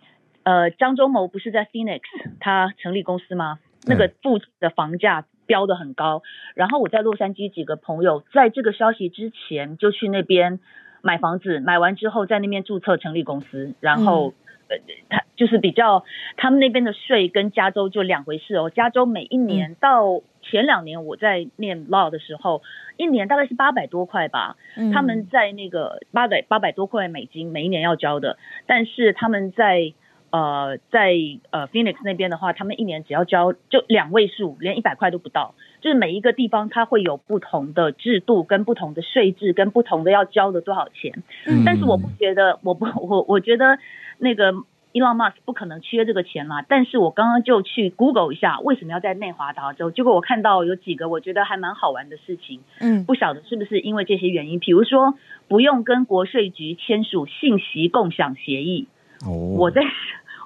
C: 呃，张忠谋不是在 Phoenix 他成立公司吗？那个附近的房价飙得很高。然后我在洛杉矶几个朋友，在这个消息之前就去那边买房子，买完之后在那边注册成立公司，然后。嗯呃，他就是比较他们那边的税跟加州就两回事哦。加州每一年到前两年我在念 law 的时候，一年大概是八百多块吧。他们在那个八百八百多块美金每一年要交的，但是他们在呃在呃 Phoenix 那边的话，他们一年只要交就两位数，连一百块都不到。就是每一个地方它会有不同的制度跟不同的税制跟不同的要交的多少钱。嗯但是我不觉得，我不我 我觉得。那个 Elon Musk 不可能缺这个钱啦，但是我刚刚就去 Google 一下，为什么要在内华达州？结果我看到有几个我觉得还蛮好玩的事情，嗯，不晓得是不是因为这些原因，比如说不用跟国税局签署信息共享协议。哦，我在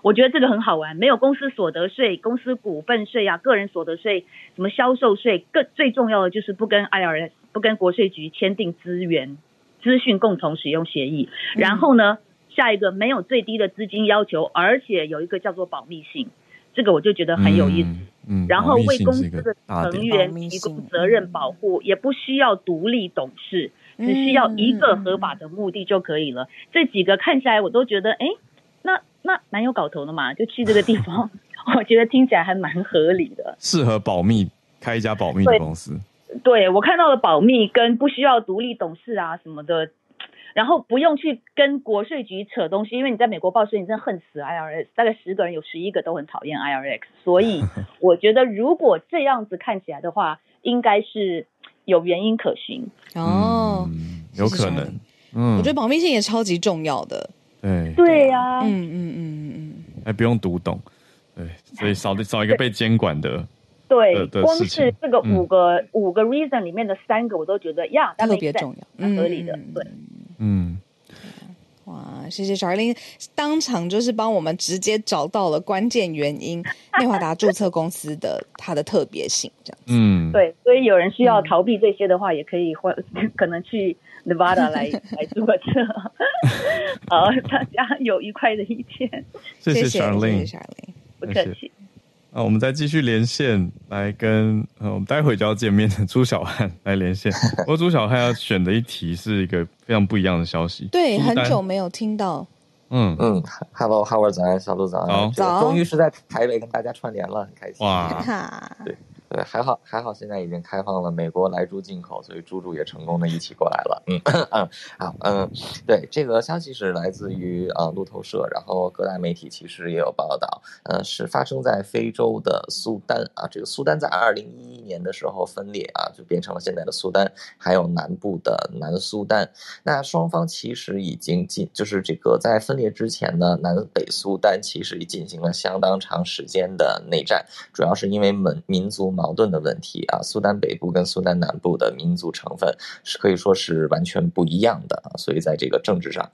C: 我觉得这个很好玩，没有公司所得税、公司股份税啊、个人所得税、什么销售税，更最重要的就是不跟 IRS、不跟国税局签订资源资讯共同使用协议，然后呢？嗯下一个没有最低的资金要求，而且有一个叫做保密性，这个我就觉得很有意思。
A: 嗯，嗯
C: 然后为公司的成员提供责任保护，也不需要独立董事，只需要一个合法的目的就可以了。这几个看下来我都觉得，哎，那那蛮有搞头的嘛，就去这个地方，我觉得听起来还蛮合理的，
A: 适合保密开一家保密的公司。
C: 对，对我看到了保密跟不需要独立董事啊什么的。然后不用去跟国税局扯东西，因为你在美国报税，你真的恨死 IRS，大概十个人有十一个都很讨厌 IRS，所以 我觉得如果这样子看起来的话，应该是有原因可循。
B: 哦、
A: 嗯，有可能，
B: 嗯，我觉得保密性也超级重要的，
A: 对，
C: 对呀、啊，
B: 嗯嗯嗯嗯，
A: 还不用读懂，对，所以少少一个 被监管的，
C: 对，光是这个五个、嗯、五个 reason 里面的三个，我都觉得呀，特别重要，蛮合理的，对。
A: 嗯，
B: 哇，谢谢 Charlene，当场就是帮我们直接找到了关键原因，内华达注册公司的它的特别性，这样子。
A: 嗯，
C: 对，所以有人需要逃避这些的话，嗯、也可以换，可能去 Nevada 来 来注册。好，大家有愉快的一天。
A: 谢谢 Charlene，
B: 谢谢
C: 不客气。
A: 啊，我们再继续连线来跟呃，我们待会就要见面的朱小汉来连线。不过朱小汉要选的一题是一个非常不一样的消息，
B: 对，很久没有听到。
A: 嗯
D: 嗯，Hello，Howard 早安，小鹿早安，
B: 早，
D: 终于是在台北跟大家串联了，很开心。
A: 哇，
D: 对。对，还好还好，现在已经开放了美国来猪进口，所以猪猪也成功的一起过来了。嗯嗯，好，嗯，对，这个消息是来自于啊路透社，然后各大媒体其实也有报道。呃，是发生在非洲的苏丹啊，这个苏丹在二零一一年的时候分裂啊，就变成了现在的苏丹，还有南部的南苏丹。那双方其实已经进，就是这个在分裂之前呢，南北苏丹其实已进行了相当长时间的内战，主要是因为民民族嘛。矛盾的问题啊，苏丹北部跟苏丹南部的民族成分是可以说是完全不一样的啊，所以在这个政治上，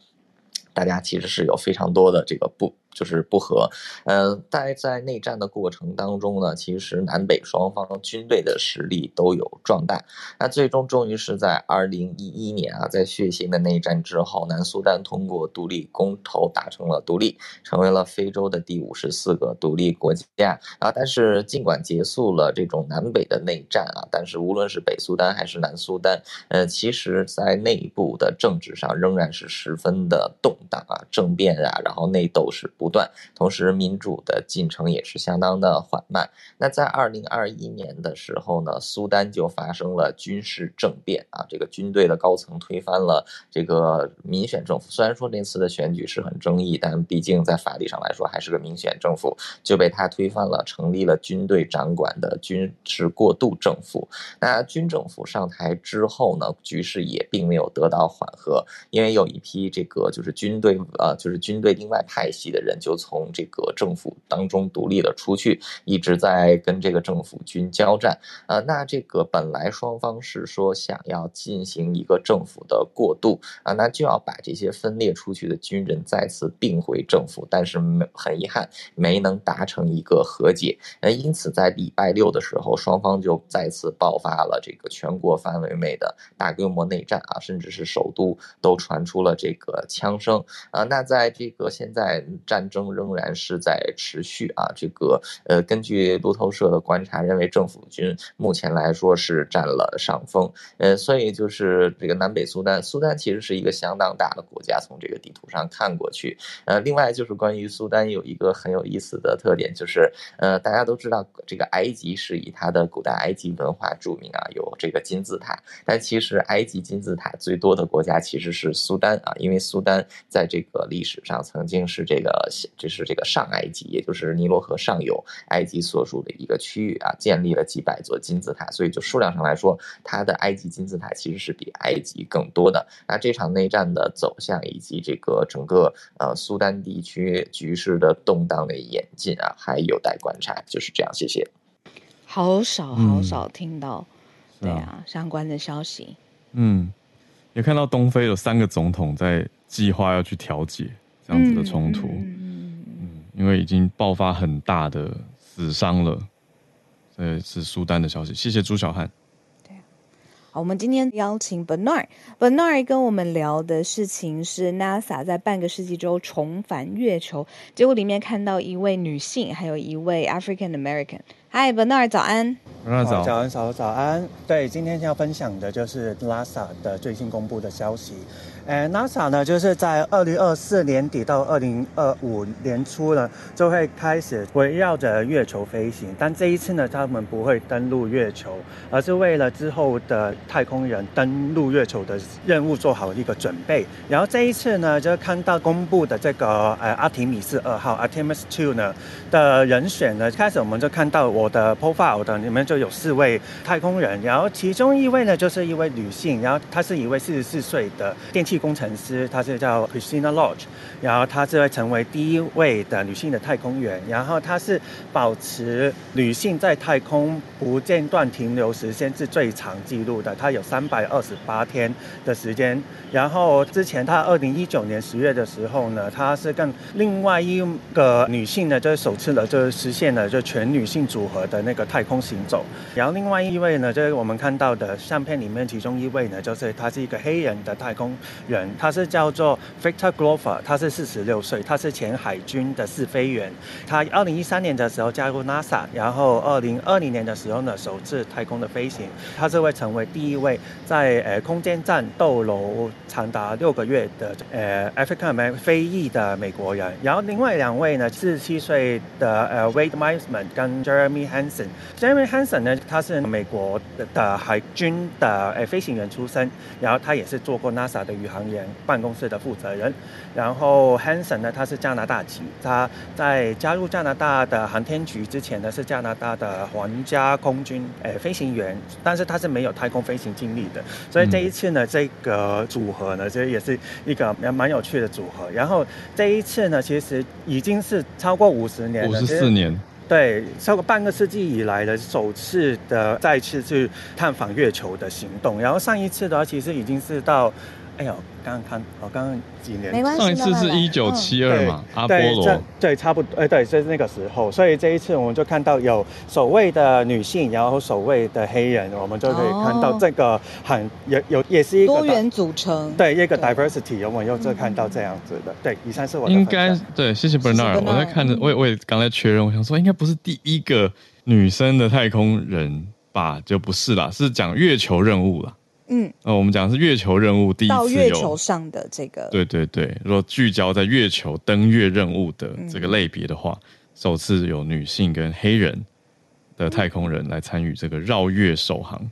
D: 大家其实是有非常多的这个不。就是不和，呃，在在内战的过程当中呢，其实南北双方军队的实力都有壮大。那最终终于是在二零一一年啊，在血腥的内战之后，南苏丹通过独立公投达成了独立，成为了非洲的第五十四个独立国家啊。但是尽管结束了这种南北的内战啊，但是无论是北苏丹还是南苏丹，呃，其实在内部的政治上仍然是十分的动荡啊，政变啊，然后内斗是不断，同时民主的进程也是相当的缓慢。那在二零二一年的时候呢，苏丹就发生了军事政变啊，这个军队的高层推翻了这个民选政府。虽然说那次的选举是很争议，但毕竟在法理上来说还是个民选政府，就被他推翻了，成立了军队掌管的军事过渡政府。那军政府上台之后呢，局势也并没有得到缓和，因为有一批这个就是军队呃，就是军队另外派系的人。人就从这个政府当中独立了出去，一直在跟这个政府军交战。呃，那这个本来双方是说想要进行一个政府的过渡啊，那就要把这些分裂出去的军人再次并回政府，但是没很遗憾没能达成一个和解。呃，因此在礼拜六的时候，双方就再次爆发了这个全国范围内的大规模内战啊，甚至是首都都传出了这个枪声啊。那在这个现在战战争仍然是在持续啊，这个呃，根据路透社的观察，认为政府军目前来说是占了上风，呃，所以就是这个南北苏丹，苏丹其实是一个相当大的国家，从这个地图上看过去，呃，另外就是关于苏丹有一个很有意思的特点，就是呃，大家都知道这个埃及是以它的古代埃及文化著名啊，有这个金字塔，但其实埃及金字塔最多的国家其实是苏丹啊，因为苏丹在这个历史上曾经是这个。这是这个上埃及，也就是尼罗河上游埃及所属的一个区域啊，建立了几百座金字塔，所以就数量上来说，它的埃及金字塔其实是比埃及更多的。那这场内战的走向以及这个整个呃苏丹地区局势的动荡的演进啊，还有待观察。就是这样，谢谢。
B: 好少好少听到，嗯、对啊，相关的消息。
A: 嗯，也看到东非有三个总统在计划要去调解。这样子的冲突，嗯，嗯，因为已经爆发很大的死伤了，所以是苏丹的消息。谢谢朱小汉。
B: 对啊，好，我们今天邀请 Bernard，Bernard 跟我们聊的事情是 NASA 在半个世纪之后重返月球，结果里面看到一位女性，还有一位 African American。Hi，Bernard，早安。
A: Bernard 早，
E: 早安，早早安。对，今天要分享的就是 NASA 的最新公布的消息。哎，NASA 呢，就是在二零二四年底到二零二五年初呢，就会开始围绕着月球飞行。但这一次呢，他们不会登陆月球，而是为了之后的太空人登陆月球的任务做好一个准备。然后这一次呢，就看到公布的这个呃阿提米斯二号 Artemis Two 呢的人选呢，开始我们就看到我的 profile 的里面就有四位太空人，然后其中一位呢就是一位女性，然后她是一位四十四岁的电气工程师，她是叫 Christina Lodge，然后她是会成为第一位的女性的太空员，然后她是保持女性在太空不间断停留时间是最长记录的，她有三百二十八天的时间。然后之前她二零一九年十月的时候呢，她是跟另外一个女性呢，就是首次的就实现了就全女性组合的那个太空行走。然后另外一位呢，就是我们看到的相片里面其中一位呢，就是她是一个黑人的太空人，他是叫做 Victor Glover，他是四十六岁，他是前海军的试飞员。他二零一三年的时候加入 NASA，然后二零二零年的时候呢，首次太空的飞行。他是会成为第一位在呃空间站逗留长达六个月的呃 African American 非裔的美国人。然后另外两位呢，四十七岁的呃 Wade m i l e s m a n 跟 Jeremy Hansen。Jeremy Hansen 呢，他是美国的海军的呃飞行员出身，然后他也是做过 NASA 的宇航员办公室的负责人。然后 Hanson 呢，他是加拿大籍，他在加入加拿大的航天局之前呢，是加拿大的皇家空军呃飞行员，但是他是没有太空飞行经历的。所以这一次呢，这个组合呢，其实也是一个蛮蛮有趣的组合。然后这一次呢，其实已经是超过五十年了，
A: 五十四年。
E: 对，超过半个世纪以来的首次的再次去探访月球的行动，然后上一次的话，其实已经是到，哎呦。刚刚看，我刚刚几年，
B: 没关系，
A: 上一次是一九七二嘛，阿波
E: 罗，对，差不多，哎，对，就是那个时候，所以这一次我们就看到有所谓的女性，然后所谓的黑人，我们就可以看到这个很有有也是一个
B: 多元组成，
E: 对，一个 diversity，我们又就看到这样子的，对，以上是我的
A: 应该对，谢谢 Bernard，我在看着，我也我也刚才确认，我想说应该不是第一个女生的太空人吧，就不是啦，是讲月球任务啦。
B: 嗯，
A: 呃，我们讲的是月球任务第一次
B: 到月球上的这个，
A: 对对对，如果聚焦在月球登月任务的这个类别的话，嗯、首次有女性跟黑人的太空人来参与这个绕月首航，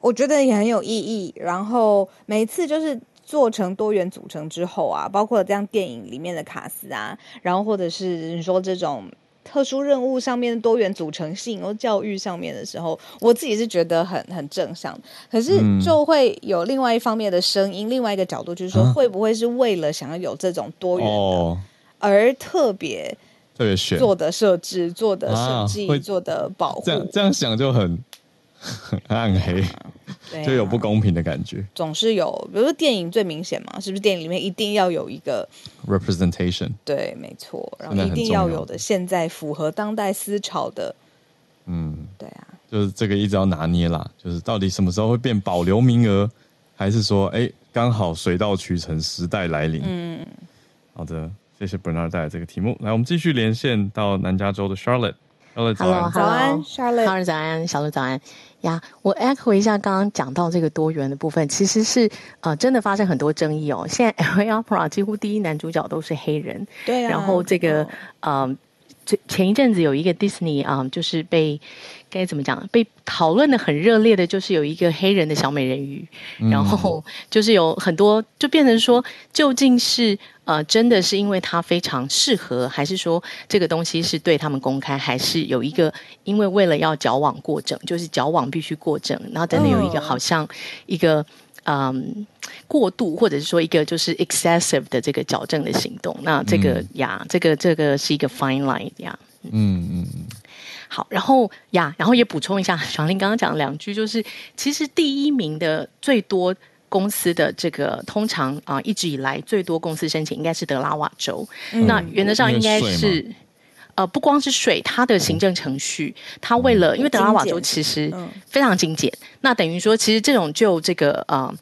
B: 我觉得也很有意义。然后每一次就是做成多元组成之后啊，包括这样电影里面的卡斯啊，然后或者是你说这种。特殊任务上面的多元组成性，或教育上面的时候，我自己是觉得很很正向。可是就会有另外一方面的声音，嗯、另外一个角度就是说，会不会是为了想要有这种多元的，而特别
A: 特别选
B: 做的设置、做的设计、做的保护？
A: 这样这样想就很。很 暗黑，
B: 对啊，
A: 就有不公平的感觉。
B: 总是有，比如说电影最明显嘛，是不是电影里面一定要有一个
A: representation？
B: 对，没错，然后一定要有的，现在符合当代思潮的。
A: 嗯，
B: 对啊，
A: 就是这个一直要拿捏啦，就是到底什么时候会变保留名额，还是说，哎，刚好水到渠成，时代来临？嗯，好的，谢谢 Bernard 带来这个题目。来，我们继续连线到南加州的 Charlotte。Hello，早安，
B: 早安，Charlotte，
F: 早安，小鹿早安呀！我 echo 一下刚刚讲到这个多元的部分，其实是呃真的发生很多争议哦。现在 LA Opera 几乎第一男主角都是黑人，
B: 对啊。
F: 然后这个呃，前前一阵子有一个 Disney 啊、呃，就是被该怎么讲，被讨论的很热烈的，就是有一个黑人的小美人鱼，嗯、然后就是有很多就变成说，究竟是。呃，真的是因为它非常适合，还是说这个东西是对他们公开，还是有一个因为为了要矫枉过正，就是矫枉必须过正，然后真的有一个好像一个嗯过度，或者是说一个就是 excessive 的这个矫正的行动，那这个、嗯、呀，这个这个是一个 fine line 呀，嗯嗯嗯，好，然后呀，然后也补充一下，小林刚刚讲两句，就是其实第一名的最多。公司的这个通常啊，一直以来最多公司申请应该是德拉瓦州。嗯、那原则上应该是，呃，不光是税，它的行政程序，它为了因为德拉瓦州其实非常精简，那等于说，其实这种就这个呃。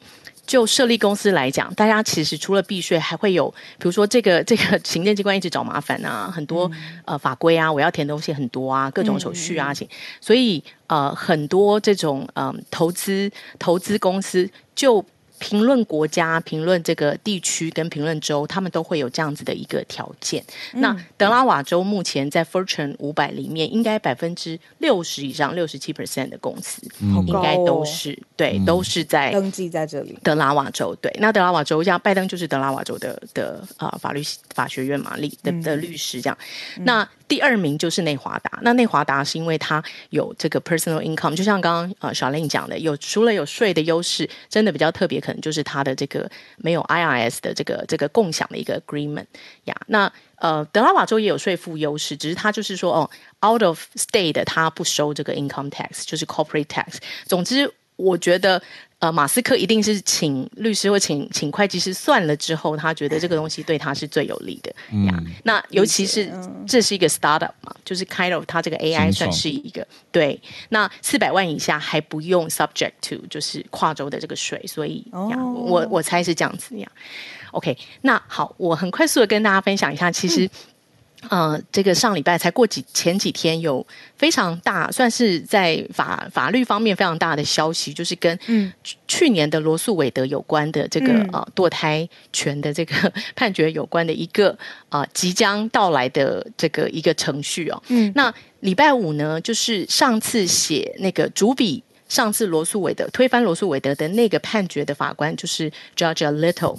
F: 就设立公司来讲，大家其实除了避税，还会有比如说这个 这个行政机关一直找麻烦啊，很多、嗯、呃法规啊，我要填东西很多啊，各种手续啊，嗯、所以呃很多这种嗯、呃、投资投资公司就。评论国家、评论这个地区跟评论州，他们都会有这样子的一个条件。嗯、那德拉瓦州目前在 Fortune 五百里面，应该百分之六十以上，六十七 percent 的公司，应该都是、嗯、对，都是在
B: 登记在这里。
F: 德拉瓦州对，那德拉瓦州像拜登就是德拉瓦州的的啊、呃、法律法学院嘛，律的的律师这样。嗯、那第二名就是内华达，那内华达是因为它有这个 personal income，就像刚刚呃小玲讲的，有除了有税的优势，真的比较特别，可能就是它的这个没有 IRS 的这个这个共享的一个 agreement 呀。那呃德拉瓦州也有税负优势，只是它就是说哦 out of state 它不收这个 income tax，就是 corporate tax。总之，我觉得。呃，马斯克一定是请律师或请请会计师算了之后，他觉得这个东西对他是最有利的呀。嗯、那尤其是这是一个 startup 嘛，就是 kind of 他这个 AI 算是一个对。那四百万以下还不用 subject to 就是跨州的这个税，所以呀，哦、我我猜是这样子呀。OK，那好，我很快速的跟大家分享一下，其实。嗯呃，这个上礼拜才过几前几天，有非常大，算是在法法律方面非常大的消息，就是跟去年的罗素韦德有关的这个、嗯、呃堕胎权的这个 判决有关的一个啊、呃、即将到来的这个一个程序哦。嗯，那礼拜五呢，就是上次写那个主笔上次罗素韦德推翻罗素韦德的那个判决的法官，就是 Judge Alito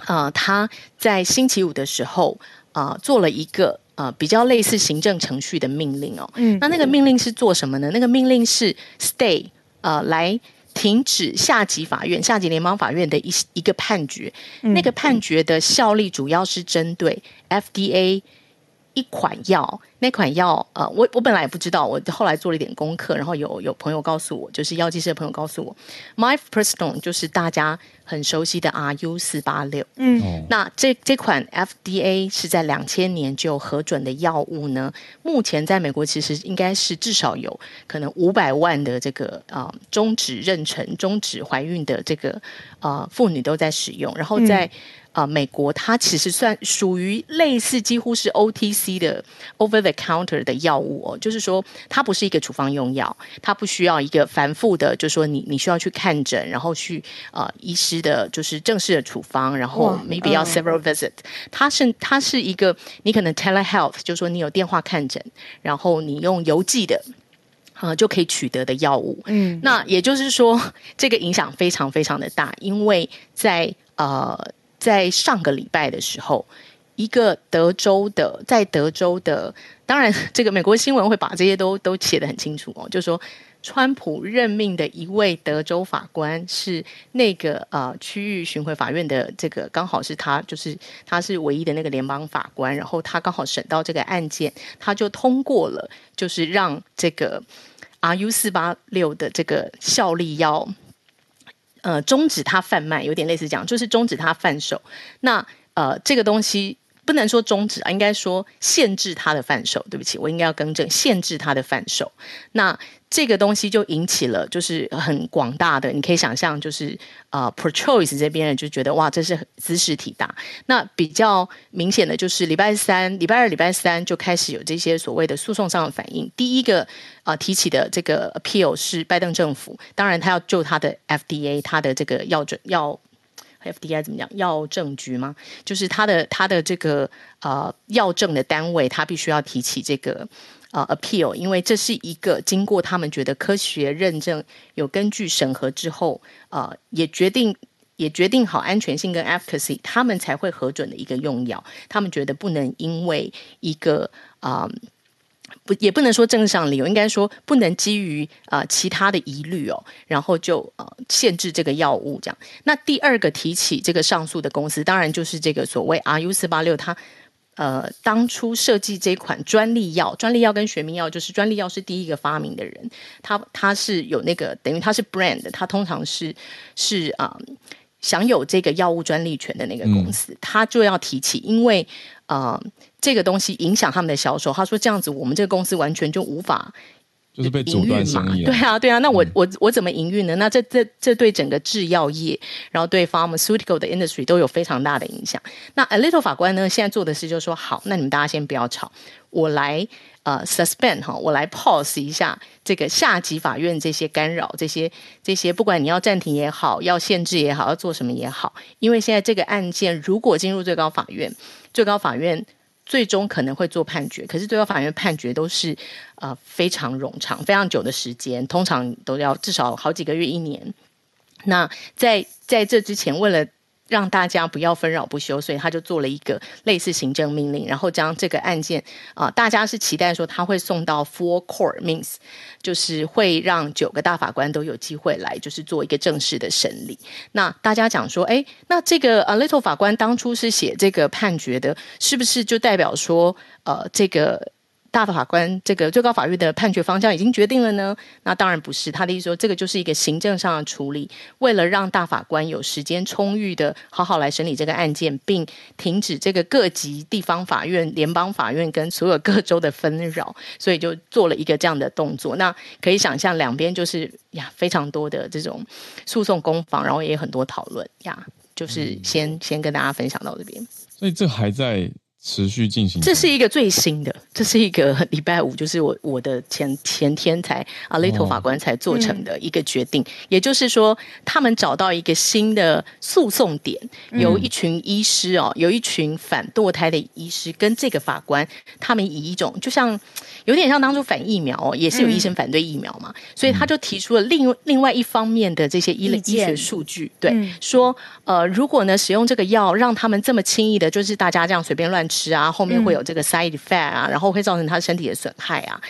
F: 啊、呃，他在星期五的时候。啊、呃，做了一个呃比较类似行政程序的命令哦。嗯，那那个命令是做什么呢？那个命令是 stay 呃来停止下级法院、下级联邦法院的一一个判决。嗯、那个判决的效力主要是针对 FDA。一款药，那款药，呃，我我本来也不知道，我后来做了一点功课，然后有有朋友告诉我，就是药剂师的朋友告诉我，Mifepristone 就是大家很熟悉的 RU 四八六，嗯，那这这款 FDA 是在两千年就核准的药物呢，目前在美国其实应该是至少有可能五百万的这个啊终止妊娠、终止怀孕的这个啊、呃、妇女都在使用，然后在。嗯。啊、呃，美国它其实算属于类似几乎是 OTC 的 over the counter 的药物哦，就是说它不是一个处方用药，它不需要一个繁复的，就是说你你需要去看诊，然后去呃医师的就是正式的处方，然后 maybe 要 several visit，它是它是一个你可能 telehealth，就是说你有电话看诊，然后你用邮寄的啊、呃、就可以取得的药物。嗯，那也就是说这个影响非常非常的大，因为在呃。在上个礼拜的时候，一个德州的，在德州的，当然，这个美国新闻会把这些都都写得很清楚哦，就是说，川普任命的一位德州法官是那个呃区域巡回法院的这个，刚好是他，就是他是唯一的那个联邦法官，然后他刚好审到这个案件，他就通过了，就是让这个 RU 四八六的这个效力要。呃，终止他贩卖，有点类似这样，就是终止他贩售。那呃，这个东西不能说终止啊，应该说限制他的贩售。对不起，我应该要更正，限制他的贩售。那这个东西就引起了就是很广大的，你可以想象，就是呃，pro-choice 这边人就觉得哇，这是姿势体大。那比较明显的就是礼拜三、礼拜二、礼拜三就开始有这些所谓的诉讼上的反应。第一个啊、提起的这个 appeal 是拜登政府，当然他要救他的 FDA，他的这个药准药 FDA 怎么讲？药证局吗？就是他的他的这个呃药证的单位，他必须要提起这个。呃、appeal，因为这是一个经过他们觉得科学认证、有根据审核之后，呃，也决定也决定好安全性跟 efficacy，他们才会核准的一个用药。他们觉得不能因为一个啊、不也不能说政治上理由，应该说不能基于啊、呃、其他的疑虑哦，然后就呃限制这个药物这样。那第二个提起这个上诉的公司，当然就是这个所谓 RU 四八六，它。呃，当初设计这款专利药，专利药跟学名药，就是专利药是第一个发明的人，他他是有那个等于他是 brand，他通常是是啊、呃、享有这个药物专利权的那个公司，嗯、他就要提起，因为呃，这个东西影响他们的销售。他说这样子，我们这个公司完全就无法。
A: 就是被阻断。
F: 对啊，对啊，那我、嗯、我我怎么营运呢？那这这这对整个制药业，然后对 pharmaceutical 的 industry 都有非常大的影响。那 a little 法官呢，现在做的事就是说，好，那你们大家先不要吵，我来呃 suspend 哈，我来 pause 一下这个下级法院这些干扰，这些这些，不管你要暂停也好，要限制也好，要做什么也好，因为现在这个案件如果进入最高法院，最高法院。最终可能会做判决，可是最高法院判决都是呃非常冗长、非常久的时间，通常都要至少好几个月、一年。那在在这之前，为了让大家不要纷扰不休，所以他就做了一个类似行政命令，然后将这个案件啊、大家是期待说他会送到 full court，means 就是会让九个大法官都有机会来，就是做一个正式的审理。那大家讲说，哎，那这个 a little 法官当初是写这个判决的，是不是就代表说，呃，这个？大法官这个最高法院的判决方向已经决定了呢？那当然不是，他的意思说，这个就是一个行政上的处理，为了让大法官有时间充裕的好好来审理这个案件，并停止这个各级地方法院、联邦法院跟所有各州的纷扰，所以就做了一个这样的动作。那可以想象，两边就是呀非常多的这种诉讼攻防，然后也有很多讨论呀，就是先、嗯、先跟大家分享到这边。
A: 所以这还在。持续进行，
F: 这是一个最新的，这是一个礼拜五，就是我我的前前天才阿雷托法官才做成的一个决定，哦、也就是说，他们找到一个新的诉讼点，有一群医师哦，有一群反堕胎的医师跟这个法官，他们以一种就像有点像当初反疫苗哦，也是有医生反对疫苗嘛，嗯、所以他就提出了另另外一方面的这些医医学数据，对，嗯、说呃，如果呢使用这个药让他们这么轻易的，就是大家这样随便乱吃。吃啊，后面会有这个 side effect 啊，嗯、然后会造成他身体的损害啊。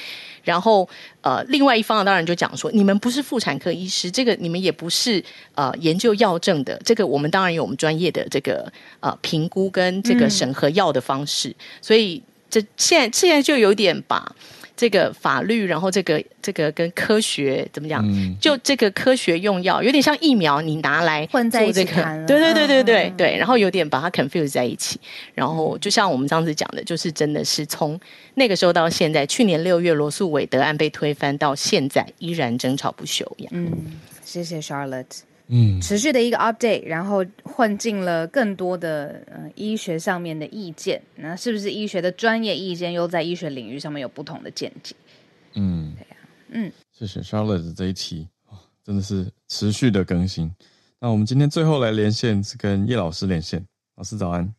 F: 然后呃，另外一方当然就讲说，你们不是妇产科医师，这个你们也不是呃研究药证的，这个我们当然有我们专业的这个呃评估跟这个审核药的方式。嗯、所以这现在现在就有点把。这个法律，然后这个这个跟科学怎么讲？嗯、就这个科学用药有点像疫苗，你拿来做这个，混在一起谈了。对对对对对对，然后有点把它 confuse 在一起。然后就像我们上次讲的，就是真的是从那个时候到现在，去年六月罗素韦德案被推翻到现在，依然争吵不休呀。嗯，
B: 谢谢 Charlotte。嗯，持续的一个 update，然后混进了更多的呃医学上面的意见，那是不是医学的专业意见又在医学领域上面有不同的见解？嗯，对呀、啊，嗯，谢谢
A: Charlotte 这一题，真的是持续的更新。那我们今天最后来连线是跟叶老师连线，老师早安。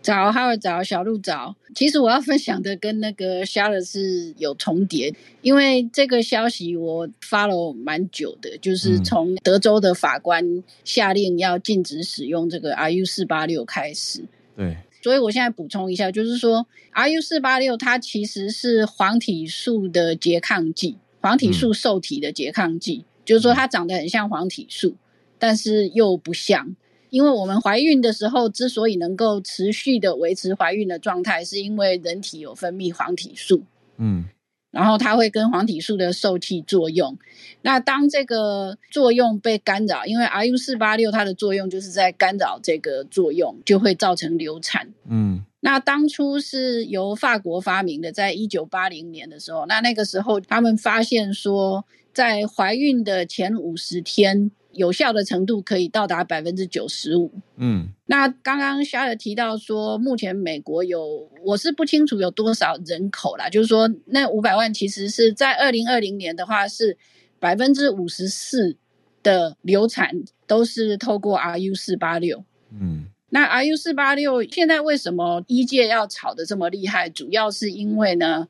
G: 早，哈尔，早，小鹿早。其实我要分享的跟那个 Charlotte 是有重叠，因为这个消息我 follow 蛮久的，就是从德州的法官下令要禁止使用这个 RU 四八六开始。
A: 对，
G: 所以我现在补充一下，就是说 RU 四八六它其实是黄体素的拮抗剂，黄体素受体的拮抗剂，嗯、就是说它长得很像黄体素，但是又不像。因为我们怀孕的时候之所以能够持续的维持怀孕的状态，是因为人体有分泌黄体素，嗯，然后它会跟黄体素的受体作用。那当这个作用被干扰，因为 RU 四八六它的作用就是在干扰这个作用，就会造成流产。嗯，那当初是由法国发明的，在一九八零年的时候，那那个时候他们发现说，在怀孕的前五十天。有效的程度可以到达百分之九十五。嗯，那刚刚 Charlotte 提到说，目前美国有，我是不清楚有多少人口啦，就是说那五百万其实是在二零二零年的话是百分之五十四的流产都是透过 RU 四八六。嗯，那 RU 四八六现在为什么医界要吵得这么厉害？主要是因为呢，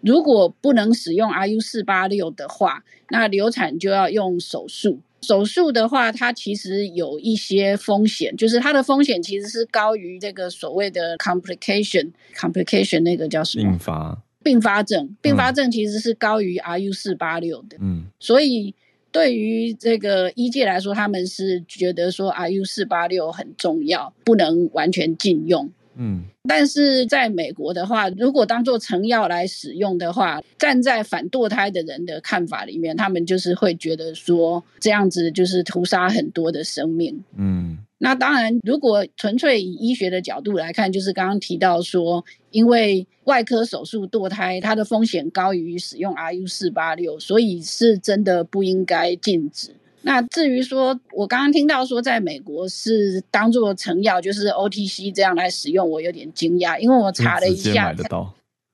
G: 如果不能使用 RU 四八六的话，那流产就要用手术。手术的话，它其实有一些风险，就是它的风险其实是高于这个所谓的 complication，complication 那个叫什么？
A: 并发。
G: 并发症，并发症其实是高于 RU 四八六的。嗯。所以对于这个医界来说，他们是觉得说 RU 四八六很重要，不能完全禁用。嗯，但是在美国的话，如果当做成药来使用的话，站在反堕胎的人的看法里面，他们就是会觉得说这样子就是屠杀很多的生命。嗯，那当然，如果纯粹以医学的角度来看，就是刚刚提到说，因为外科手术堕胎，它的风险高于使用 RU 四八六，所以是真的不应该禁止。那至于说，我刚刚听到说，在美国是当做成药，就是 OTC 这样来使用，我有点惊讶，因为我查了一下，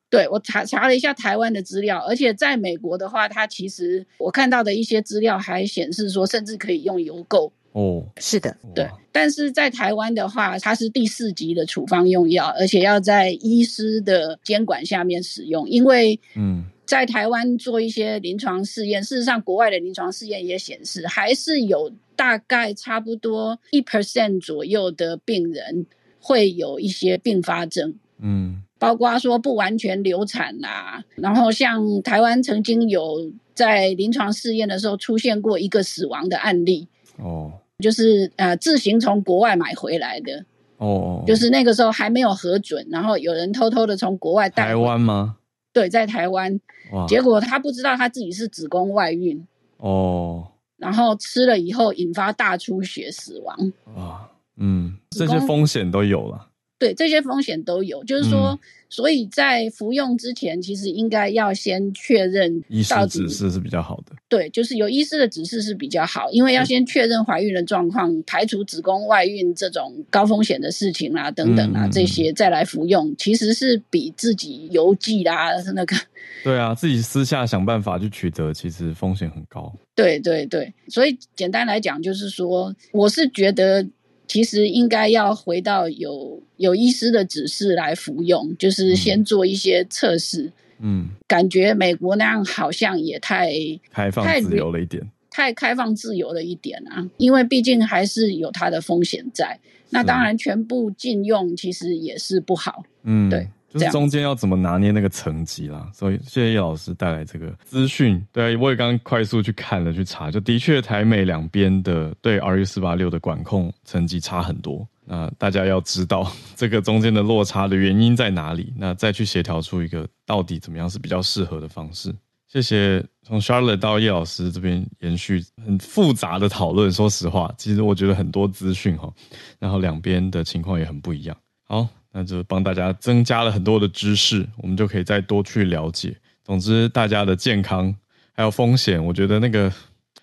G: 对，我查查了一下台湾的资料，而且在美国的话，它其实我看到的一些资料还显示说，甚至可以用邮购。
A: 哦，
B: 是的，
G: 对，但是在台湾的话，它是第四级的处方用药，而且要在医师的监管下面使用，因为嗯，在台湾做一些临床试验，事实上国外的临床试验也显示，还是有大概差不多一 percent 左右的病人会有一些并发症，嗯，包括说不完全流产啦，然后像台湾曾经有在临床试验的时候出现过一个死亡的案例，哦。就是呃，自行从国外买回来的哦，就是那个时候还没有核准，然后有人偷偷的从国外带。
A: 台湾吗？
G: 对，在台湾。结果他不知道他自己是子宫外孕哦，然后吃了以后引发大出血死亡。
A: 啊，嗯，这些风险都有了。
G: 对，这些风险都有，就是说。嗯所以在服用之前，其实应该要先确认
A: 医师指示是比较好的。
G: 对，就是有医师的指示是比较好，因为要先确认怀孕的状况，排除子宫外孕这种高风险的事情啊，等等啊，这些再来服用，其实是比自己邮寄啦那个。
A: 对啊，自己私下想办法去取得，其实风险很高。
G: 对对对，所以简单来讲，就是说，我是觉得。其实应该要回到有有医师的指示来服用，就是先做一些测试。嗯，感觉美国那样好像也太
A: 开放自由了一点，
G: 太开放自由了一点啊！因为毕竟还是有它的风险在。那当然，全部禁用其实也是不好。嗯，对。
A: 就是中间要怎么拿捏那个层级啦，所以谢谢叶老师带来这个资讯。对，我也刚刚快速去看了去查，就的确台美两边的对 RU 四八六的管控层级差很多。那大家要知道 这个中间的落差的原因在哪里，那再去协调出一个到底怎么样是比较适合的方式。谢谢从 Charlotte 到叶老师这边延续很复杂的讨论。说实话，其实我觉得很多资讯哈，然后两边的情况也很不一样。好。那就帮大家增加了很多的知识，我们就可以再多去了解。总之，大家的健康还有风险，我觉得那个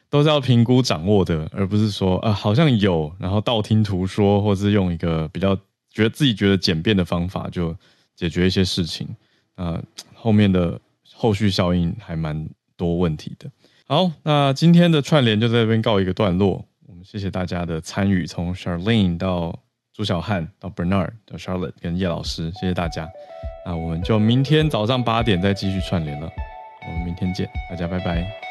A: 都是要评估掌握的，而不是说啊好像有，然后道听途说，或是用一个比较觉得自己觉得简便的方法就解决一些事情。啊，后面的后续效应还蛮多问题的。好，那今天的串联就在这边告一个段落。我们谢谢大家的参与，从 Charlene 到。朱小汉到 Bernard 到 Charlotte 跟叶老师，谢谢大家。那我们就明天早上八点再继续串联了。我们明天见，大家拜拜。